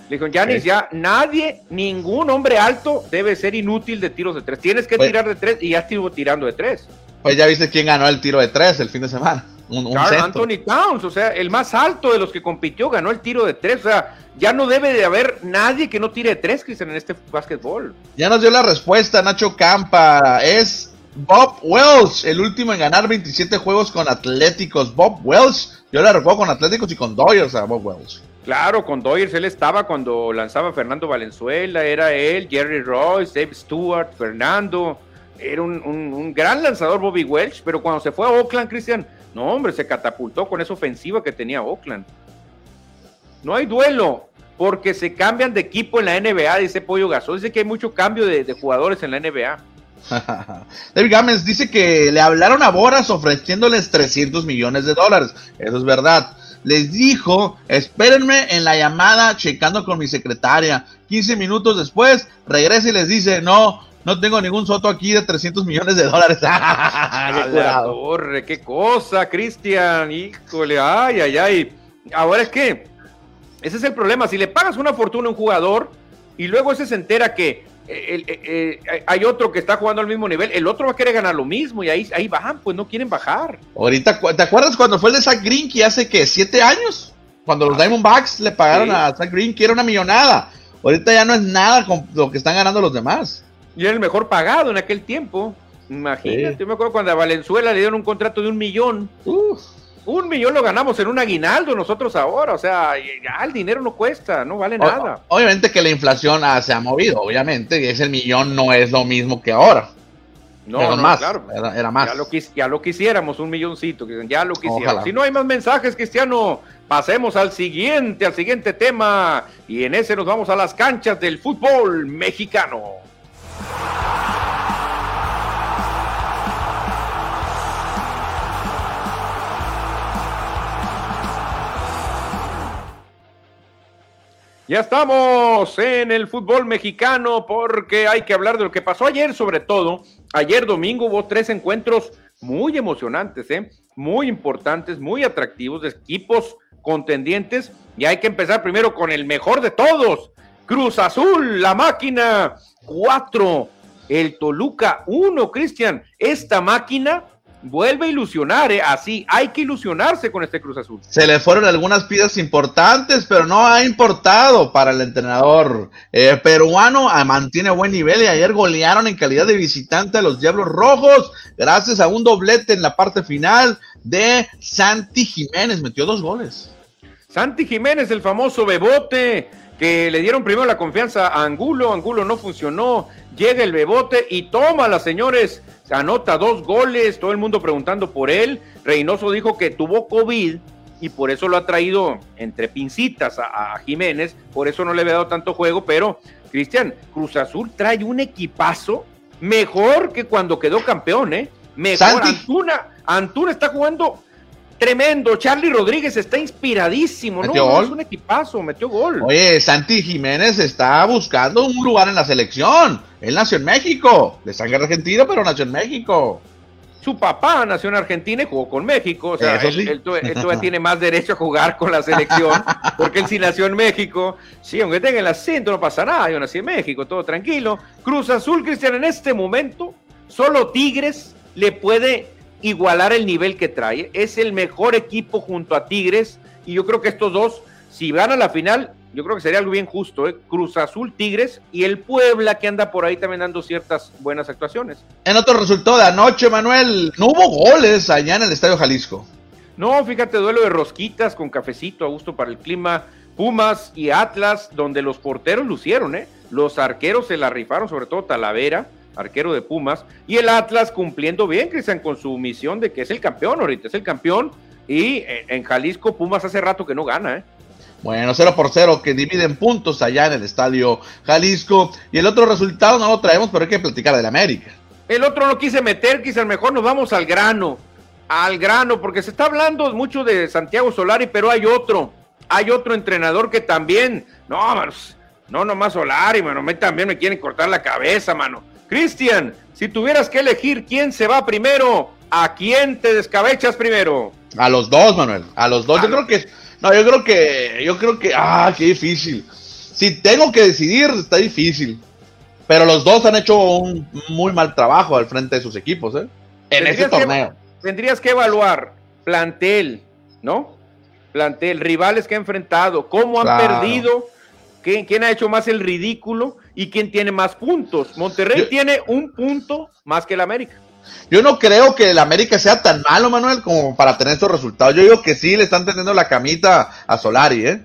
Le dijo, Yanis, ya nadie, ningún hombre alto debe ser inútil de tiros de tres. Tienes que tirar de tres y ya estuvo tirando de tres. Pues ya viste quién ganó el tiro de tres el fin de semana. Un, Anthony Towns, o sea, el más alto de los que compitió, ganó el tiro de tres. O sea, ya no debe de haber nadie que no tire de tres, Cristian, en este básquetbol. Ya nos dio la respuesta, Nacho Campa. Es Bob Wells, el último en ganar 27 juegos con Atléticos. Bob Wells, yo le recuerdo con Atléticos y con Dodgers a Bob Wells. Claro, con Doyers él estaba cuando lanzaba Fernando Valenzuela, era él, Jerry Royce, Dave Stewart, Fernando, era un, gran lanzador Bobby Welch, pero cuando se fue a Oakland, Cristian, no hombre, se catapultó con esa ofensiva que tenía Oakland. No hay duelo, porque se cambian de equipo en la NBA, dice Pollo Gasol, dice que hay mucho cambio de, de jugadores en la NBA. David Gámez dice que le hablaron a Boras ofreciéndoles 300 millones de dólares, eso es verdad les dijo, espérenme en la llamada checando con mi secretaria. 15 minutos después, regresa y les dice, no, no tengo ningún soto aquí de 300 millones de dólares. ¡Qué torre! ¡Qué cosa, Cristian! Híjole, ay, ay, ay. Ahora es que, ese es el problema. Si le pagas una fortuna a un jugador y luego ese se entera que eh, eh, hay otro que está jugando al mismo nivel, el otro va a querer ganar lo mismo y ahí, ahí bajan, pues no quieren bajar. Ahorita, ¿te acuerdas cuando fue el de Zach Green que hace que siete años? Cuando los ah. Diamondbacks le pagaron a Zach Green que era una millonada. Ahorita ya no es nada con lo que están ganando los demás. Y era el mejor pagado en aquel tiempo. Imagínate, yo me acuerdo cuando a Valenzuela le dieron un contrato de un millón. Uf. Un millón lo ganamos en un aguinaldo nosotros ahora, o sea, ya el dinero no cuesta, no vale nada. obviamente que la inflación se ha movido, obviamente, y ese millón no es lo mismo que ahora. No, más, claro. Era, más. Ya lo, quisiéramos, un milloncito, ya lo quisiéramos. Si no hay más mensajes, Cristiano, pasemos al siguiente, al siguiente tema, y en ese nos vamos a las canchas del fútbol mexicano. Ya estamos en el fútbol mexicano porque hay que hablar de lo que pasó ayer, sobre todo. Ayer domingo hubo tres encuentros muy emocionantes, ¿eh? muy importantes, muy atractivos, de equipos contendientes. Y hay que empezar primero con el mejor de todos. Cruz Azul, la máquina 4, el Toluca 1, Cristian. Esta máquina vuelve a ilusionar, ¿eh? así, hay que ilusionarse con este Cruz Azul. Se le fueron algunas piezas importantes, pero no ha importado para el entrenador eh, peruano, ah, mantiene buen nivel y ayer golearon en calidad de visitante a los Diablos Rojos, gracias a un doblete en la parte final de Santi Jiménez, metió dos goles. Santi Jiménez, el famoso bebote, que le dieron primero la confianza a Angulo, Angulo no funcionó, llega el bebote y toma las señores anota dos goles, todo el mundo preguntando por él. Reynoso dijo que tuvo COVID y por eso lo ha traído entre pincitas a, Jiménez, por eso no le había dado tanto juego, pero Cristian, Cruz Azul trae un equipazo mejor que cuando quedó campeón, ¿eh? Mejor. Antuna, Antuna está jugando tremendo. Charlie Rodríguez está inspiradísimo, ¿no? Es un equipazo, metió gol. Oye, Santi Jiménez está buscando un lugar en la selección. Él nació en México, de sangre argentina, pero nació en México. Su papá nació en Argentina y jugó con México. O sea, él, todavía tiene más derecho a jugar con la selección, porque él sí nació en México. Sí, aunque tenga el acento, no pasa nada. Yo nací en México, todo tranquilo. Cruz Azul, Cristian, en este momento, solo Tigres le puede igualar el nivel que trae. Es el mejor equipo junto a Tigres y yo creo que estos dos, si van a la final, yo creo que sería algo bien justo. ¿eh? Cruz Azul, Tigres y el Puebla que anda por ahí también dando ciertas buenas actuaciones. En otro resultado de anoche, Manuel, no hubo goles allá en el Estadio Jalisco. No, fíjate, duelo de rosquitas con cafecito a gusto para el clima. Pumas y Atlas, donde los porteros lucieron, ¿eh? Los arqueros se la rifaron, sobre todo Talavera arquero de Pumas, y el Atlas cumpliendo bien, Cristian, con su misión de que es el campeón ahorita, es el campeón, y eh, en Jalisco Pumas hace rato que no gana, ¿eh? Bueno, 0 por 0 que dividen puntos allá en el estadio Jalisco. Y el otro resultado no lo traemos, pero hay que platicar del América. El otro no quise meter, quizás mejor nos vamos al grano. Al grano, porque se está hablando mucho de Santiago Solari, pero hay otro. Hay otro entrenador que también. No, manos, no nomás Solari, mano. Me también me quieren cortar la cabeza, mano. Cristian, si tuvieras que elegir quién se va primero, ¿a quién te descabechas primero? A los dos, Manuel. A los dos. yo creo que. No, yo creo que. Yo creo que. Ah, qué difícil. Si tengo que decidir, está difícil. Pero los dos han hecho un muy mal trabajo al frente de sus equipos, ¿eh? En ese torneo. tendrías que evaluar plantel, ¿no? Plantel, rivales que ha enfrentado, cómo han perdido, quién ha hecho más el ridículo y quién tiene más puntos. Monterrey tiene un punto más que el América. Yo no creo que el América sea tan malo, Manuel, como para tener estos resultados. Yo digo que sí le están teniendo la camita a Solari, ¿eh?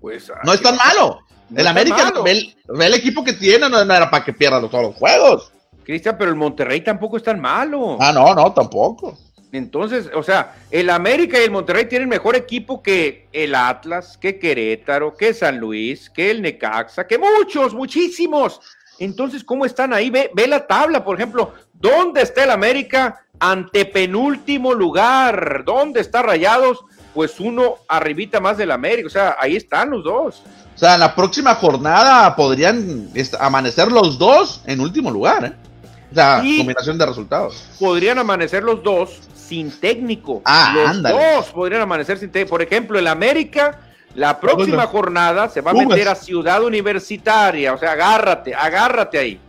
Pues, no es tan malo. el América, ve el, equipo que tiene, no, era para que pierda todos los juegos. Cristian, pero el Monterrey tampoco es tan malo. Ah, no, no, tampoco. Entonces, o sea, el América y el Monterrey tienen mejor equipo que el Atlas, que Querétaro, que San Luis, que el Necaxa, que muchos, muchísimos. Entonces, ¿cómo están ahí? Ve, ve la tabla, por ejemplo, ¿dónde está el América? Ante penúltimo lugar. ¿Dónde está Rayados? Pues uno arribita más del América. O sea, ahí están los dos. O sea, en la próxima jornada podrían amanecer los dos en último lugar, ¿eh? O sea, combinación de resultados. Podrían amanecer los dos sin técnico. Ah, Los dos podrían amanecer sin técnico. Por ejemplo, el América, la próxima jornada se va a meter a Ciudad Universitaria. O sea, agárrate, agárrate ahí.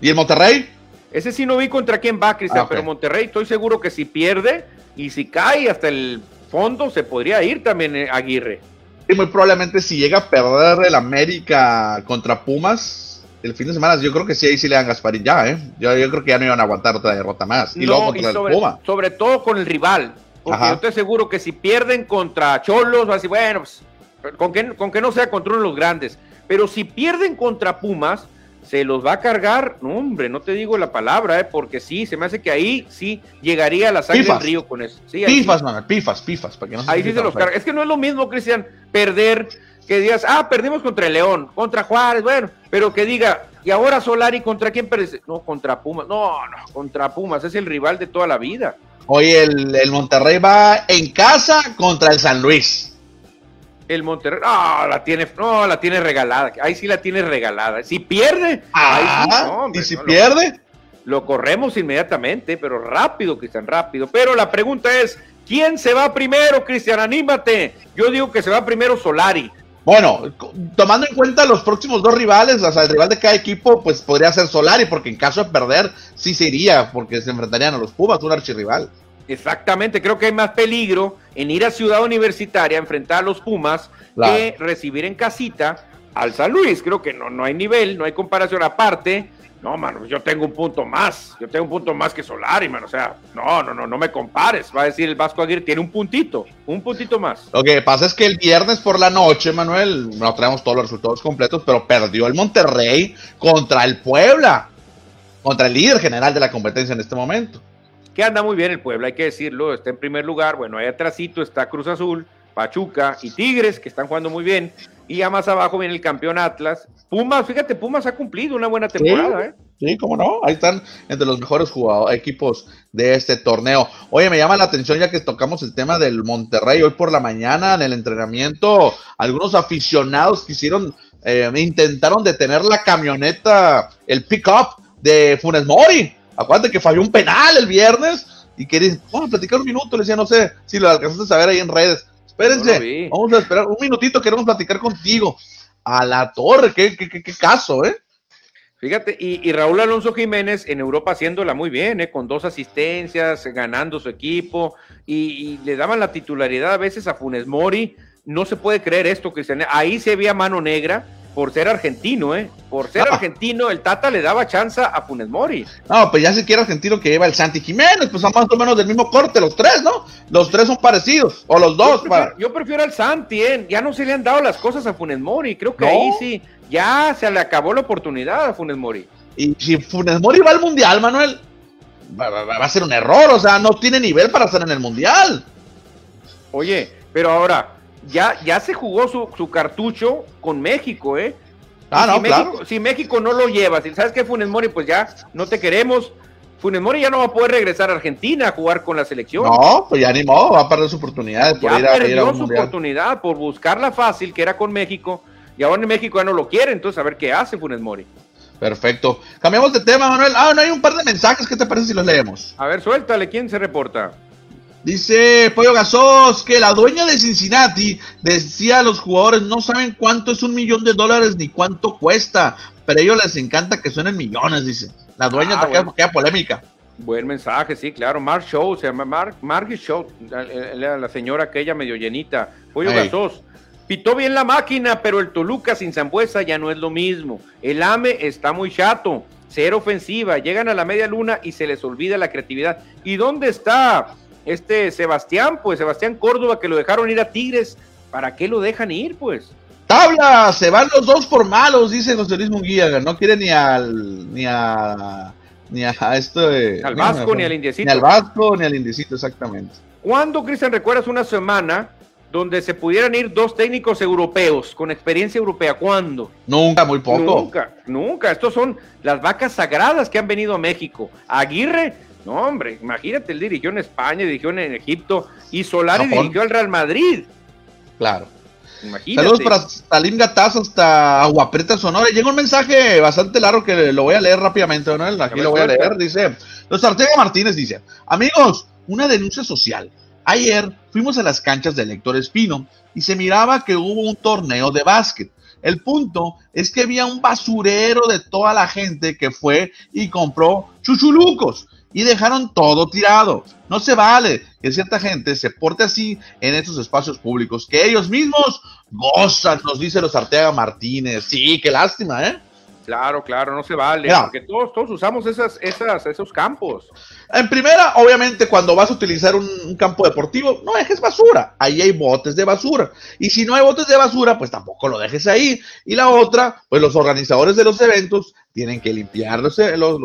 ¿Y el Monterrey? Ese sí no vi contra quién va, Cristian, ah, pero Monterrey estoy seguro que si pierde y si cae hasta el fondo, se podría ir también eh, Aguirre. Y muy probablemente si llega a perder el América contra Pumas, el fin de semana, yo creo que sí, ahí sí le dan Gasparín ya, ¿eh? Yo, yo creo que ya no iban a aguantar otra derrota más. Y luego contra sobre, el Puma. Sobre todo con el rival. Porque yo estoy seguro que si pierden contra Cholos, así, bueno, pues, con que, con que no sea contra uno de los grandes. Pero si pierden contra Pumas, se los va a cargar. No, hombre, no te digo la palabra, ¿eh? Porque sí, se me hace que ahí sí llegaría la sangre del río con eso. pifas, man, pifas, pifas. Para que no ahí sí se los carga. Es que no es lo mismo, Cristian, perder que digas, ah, perdimos contra el León, contra Juárez, bueno, pero que diga, y ahora Solari contra quién perdió? No, contra Pumas, no, no, contra Pumas, es el rival de toda la vida. Oye, el, Monterrey va en casa contra el San Luis. El Monterrey, no, la tiene, no, la tiene regalada, ahí sí la tiene regalada. Si pierde, ah, ¿y si pierde? Lo corremos inmediatamente, pero rápido, Cristian, rápido. Pero la pregunta es, ¿quién se va primero, Cristian? Anímate. Yo digo que se va primero Solari Bueno, tomando en cuenta los próximos dos rivales, o sea, el rival de cada equipo, pues podría ser Solari, porque en caso de perder, sí se iría, porque se enfrentarían a los Pumas, un archirrival. Exactamente, creo que hay más peligro en ir a Ciudad Universitaria a enfrentar a los Pumas que recibir en casita al San Luis. Creo que no, no hay nivel, no hay comparación. Aparte, no, mano, yo tengo un punto más. Yo tengo un punto más que Solari, mano. O sea, no, no, no, no me compares. Va a decir el Vasco Aguirre, tiene un puntito, un puntito más. Lo que pasa es que el viernes por la noche, Manuel, no traemos todos los resultados completos, pero perdió el Monterrey contra el Puebla, contra el líder general de la competencia en este momento. Que anda muy bien el Puebla, hay que decirlo. Está en primer lugar. Bueno, ahí atrásito está Cruz Azul, Pachuca y Tigres, que están jugando muy bien. Y ya más abajo viene el campeón Atlas. Pumas, fíjate, Pumas ha cumplido una buena temporada, ¿eh? Sí, cómo no, ahí están entre los mejores jugadores, equipos de este torneo. Oye, me llama la atención ya que tocamos el tema del Monterrey hoy por la mañana en el entrenamiento, algunos aficionados quisieron, eh, intentaron detener la camioneta, el pick-up de Funes Mori. Acuérdate que falló un penal el viernes y querían, vamos a platicar un minuto, le decía, no sé si lo alcanzaste a ver ahí en redes. Espérense, vamos a esperar un minutito, queremos platicar contigo. A la torre, qué, qué, qué, caso, ¿eh? Fíjate, y, Raúl Alonso Jiménez en Europa haciéndola muy bien, ¿eh? con dos asistencias, ganando su equipo, y, le daban la titularidad a veces a Funes Mori. No se puede creer esto, Cristian. Ahí se veía mano negra, por ser argentino, ¿eh? Por ser argentino, el Tata le daba chance a Funes Mori. No, pues ya si quiere argentino que lleva el Santi Jiménez, pues son más o menos del mismo corte, los tres, ¿no? Los tres son parecidos, o los dos. Yo prefiero, al Santi, ¿eh? Ya no se le han dado las cosas a Funes Mori, creo que ahí sí, ya se le acabó la oportunidad a Funes Mori. Y si Funes Mori va al Mundial, Manuel, va, va a ser un error, o sea, no tiene nivel para estar en el Mundial. Oye, pero ahora, ya, ya se jugó su, su cartucho con México, ¿eh? Ah, no, si, México, claro. si México no lo lleva, si sabes que Funes Mori, pues ya no te queremos. Funes Mori ya no va a poder regresar a Argentina a jugar con la selección. No, pues ya ni modo, va a perder su oportunidad de poder ir a, perdió su oportunidad por buscarla fácil, que era con México, y ahora en México ya no lo quiere, entonces a ver qué hace Funes Mori. Perfecto. Cambiamos de tema, Manuel. Ah, no hay un par de mensajes, ¿qué te parece si los leemos? A ver, suéltale, ¿quién se reporta? Dice Pollo Gasos que la dueña de Cincinnati decía a los jugadores no saben cuánto es un millón de dólares ni cuánto cuesta, pero a ellos les encanta que suenen millones, dice. La dueña ah, queda, polémica. Buen mensaje, sí, claro. Mark Show, se llama Mark, Show, la, la, señora aquella medio llenita. Pollo Gasos. Pitó bien la máquina, pero el Toluca sin Zambuesa ya no es lo mismo. El AME está muy chato, cero ofensiva, llegan a la media luna y se les olvida la creatividad. ¿Y dónde está este Sebastián, pues Sebastián Córdoba, que lo dejaron ir a Tigres, ¿para qué lo dejan ir, pues? Tabla, se van los dos por malos, dice José Luis Munguía, no quiere ni al, ni a, ni a esto de, Al Vasco, ni, al Indiecito. Ni al Vasco, ni al Indiecito, exactamente. ¿Cuándo, Cristian, recuerdas una semana donde se pudieran ir dos técnicos europeos con experiencia europea? ¿Cuándo? Nunca, muy poco. Nunca, nunca. Estos son las vacas sagradas que han venido a México. Aguirre no, hombre, imagínate, él dirigió en España, dirigió en Egipto y Solari dirigió al Real Madrid. Claro. Imagínate. Saludos para Salim Gataz hasta Aguapreta Sonora. Llega un mensaje bastante largo que lo voy a leer rápidamente, ¿no? Aquí lo voy a leer. Dice, los Artega Martínez dice, amigos, una denuncia social. Ayer fuimos a las canchas de Héctor Espino y se miraba que hubo un torneo de básquet. El punto es que había un basurero de toda la gente que fue y compró chuchulucos y dejaron todo tirado. No se vale que cierta gente se porte así en estos espacios públicos, que ellos mismos gozan, nos dice los Arteaga Martínez. Sí, qué lástima, ¿eh? Claro, claro, no se vale, porque todos, todos usamos esas, esas, esos campos. En primera, obviamente, cuando vas a utilizar un, campo deportivo, no dejes basura. Ahí hay botes de basura. Y si no hay botes de basura, pues tampoco lo dejes ahí. Y la otra, pues los organizadores de los eventos tienen que limpiar los, eh, los,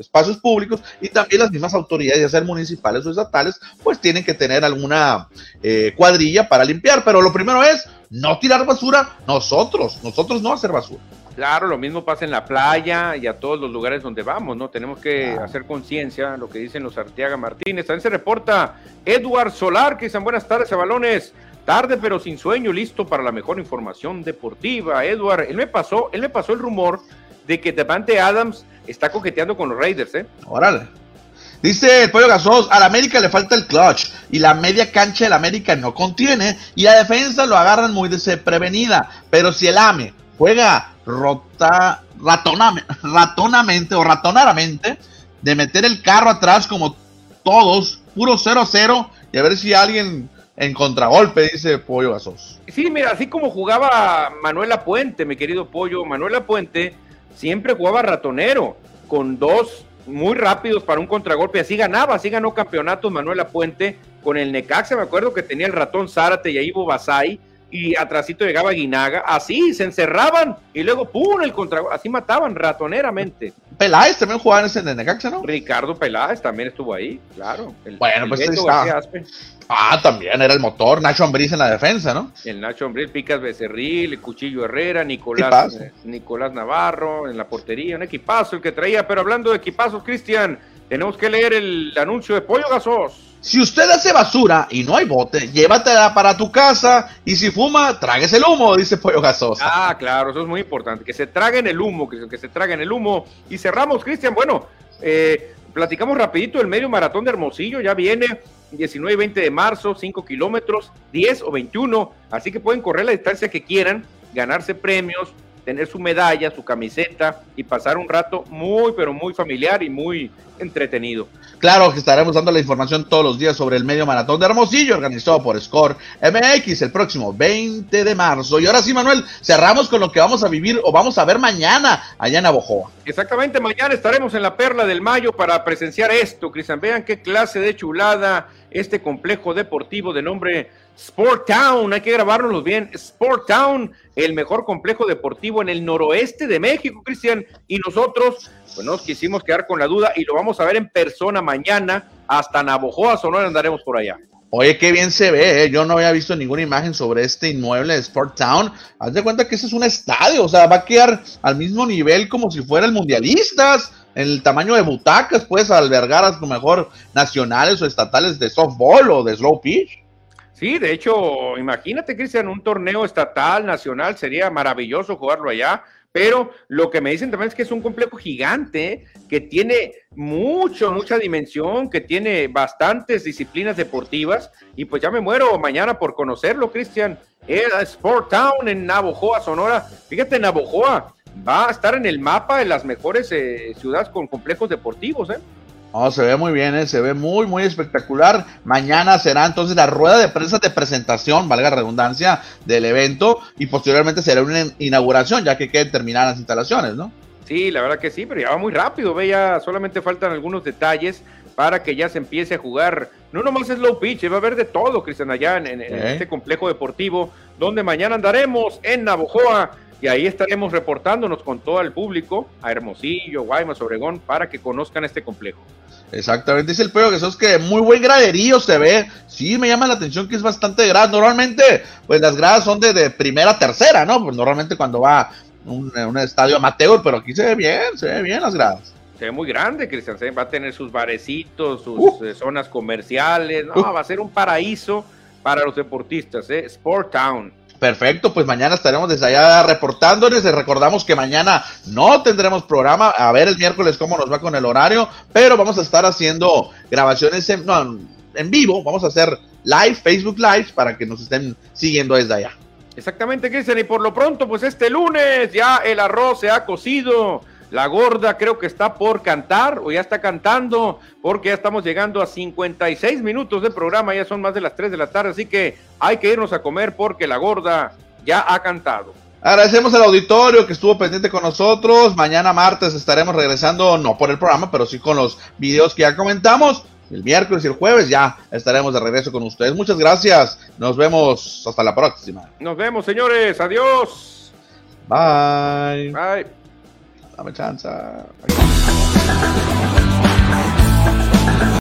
espacios públicos y también las mismas autoridades, ya sean municipales o estatales, pues tienen que tener alguna eh, cuadrilla para limpiar. Pero lo primero es no tirar basura nosotros, nosotros no hacer basura. Claro, lo mismo pasa en la playa y a todos los lugares donde vamos, ¿no? Tenemos que hacer conciencia, lo que dicen los Arteaga Martínez. También se reporta Edward Solar, que dicen buenas tardes, a balones. Tarde pero sin sueño, listo para la mejor información deportiva. Edward, él me pasó, él me pasó el rumor de que Devante Adams está coqueteando con los Raiders, ¿eh? Órale. Dice el pollo gasos, al América le falta el clutch y la media cancha del América no contiene y la defensa lo agarran muy desprevenida. Pero si el AME juega rota, ratonamente o ratonaramente de meter el carro atrás como todos, puro 0-0 y a ver si alguien en contragolpe, dice Pollo Gasos. Sí, mira, así como jugaba Manuela Puente, mi querido Pollo, Manuela Puente siempre jugaba ratonero, con dos muy rápidos para un contragolpe, así ganaba, así ganó campeonatos Manuela Puente con el Necaxa, me acuerdo que tenía el ratón Zárate y ahí Ivo Basay, y atrásito llegaba Guinaga, así se encerraban y luego ¡pum! el contra así mataban ratoneramente. Peláez también jugaba en el Necaxa, ¿no? Ricardo Peláez también estuvo ahí, claro. bueno, pues está. Ah, también era el motor, Nacho Ambriz en la defensa, ¿no? El Nacho Ambriz, Picas Becerril, Cuchillo Herrera, Nicolás, eh, Nicolás Navarro en la portería, un equipazo el que traía, pero hablando de equipazos, Cristian, tenemos que leer el anuncio de Pollo Gasos. Si usted hace basura y no hay bote, llévatela para tu casa y si fuma, tragues el humo, dice Pollo Gasosa. Ah, claro, eso es muy importante, que se traguen el humo, que, que se traguen el humo. Y cerramos, Cristian, bueno, eh, platicamos rapidito, el medio maratón de Hermosillo ya viene 19 y 20 de marzo, 5 kilómetros, 10 o 21, así que pueden correr la distancia que quieran, ganarse premios, tener su medalla, su camiseta y pasar un rato muy, pero muy familiar y muy entretenido. Claro que estaremos dando la información todos los días sobre el medio maratón de Hermosillo, organizado por Score MX el próximo 20 de marzo. Y ahora sí, Manuel, cerramos con lo que vamos a vivir o vamos a ver mañana allá en Abojoa. Exactamente, mañana estaremos en la Perla del Mayo para presenciar esto, Cristian. Vean qué clase de chulada este complejo deportivo de nombre Sport Town, hay que grabárnoslo bien. Sport Town, el mejor complejo deportivo en el noroeste de México, Cristian. Y nosotros, pues nos quisimos quedar con la duda y lo vamos a ver en persona mañana. Hasta Navojoa, Sonora, andaremos por allá. Oye, qué bien se ve, ¿eh? yo no había visto ninguna imagen sobre este inmueble de Sport Town. Haz de cuenta que ese es un estadio, o sea, va a quedar al mismo nivel como si fuera el Mundialistas. El tamaño de butacas, puedes albergar a lo mejor nacionales o estatales de softball o de slow pitch. Sí, de hecho, imagínate, Cristian, un torneo estatal, nacional, sería maravilloso jugarlo allá. Pero lo que me dicen también es que es un complejo gigante, que tiene mucho, mucha dimensión, que tiene bastantes disciplinas deportivas. Y pues ya me muero mañana por conocerlo, Cristian. Era Sport Town en Navojoa, Sonora. Fíjate, Navojoa va a estar en el mapa de las mejores eh, ciudades con complejos deportivos, ¿eh? Oh, se ve muy bien, ¿eh? se ve muy, muy espectacular. Mañana será entonces la rueda de prensa de presentación, valga la redundancia, del evento y posteriormente será una inauguración, ya que queden terminadas las instalaciones, ¿no? Sí, la verdad que sí, pero ya va muy rápido, ve, ya solamente faltan algunos detalles para que ya se empiece a jugar. No nomás es low pitch, va a haber de todo, Cristian, allá en, en este complejo deportivo, donde mañana andaremos en Navojoa y ahí estaremos reportándonos con todo el público a Hermosillo, Guaymas, Obregón, para que conozcan este complejo. Exactamente, dice el que sos que muy buen graderío se ve. Sí, me llama la atención que es bastante grande. Normalmente, pues las gradas son de, primera a tercera, ¿no? Pues normalmente cuando va un, un estadio amateur, pero aquí se ve bien, se ve bien las gradas. Se ve muy grande, Cristian. Va a tener sus barecitos, sus uh. eh, zonas comerciales. No, uh. va a ser un paraíso para los deportistas, ¿eh? Sport Town. Perfecto, pues mañana estaremos desde allá reportándoles. Les recordamos que mañana no tendremos programa. A ver el miércoles cómo nos va con el horario, pero vamos a estar haciendo grabaciones en, en vivo. Vamos a hacer live, Facebook Live, para que nos estén siguiendo desde allá. Exactamente, Cristian. Y por lo pronto, pues este lunes ya el arroz se ha cocido la gorda creo que está por cantar o ya está cantando porque ya estamos llegando a 56 minutos de programa, ya son más de las 3 de la tarde, así que hay que irnos a comer porque la gorda ya ha cantado. Agradecemos al auditorio que estuvo pendiente con nosotros. Mañana martes estaremos regresando, no por el programa, pero sí con los videos que ya comentamos. El miércoles y el jueves ya estaremos de regreso con ustedes. Muchas gracias. Nos vemos hasta la próxima. Nos vemos, señores. Adiós. Bye. Bye. Dame chance.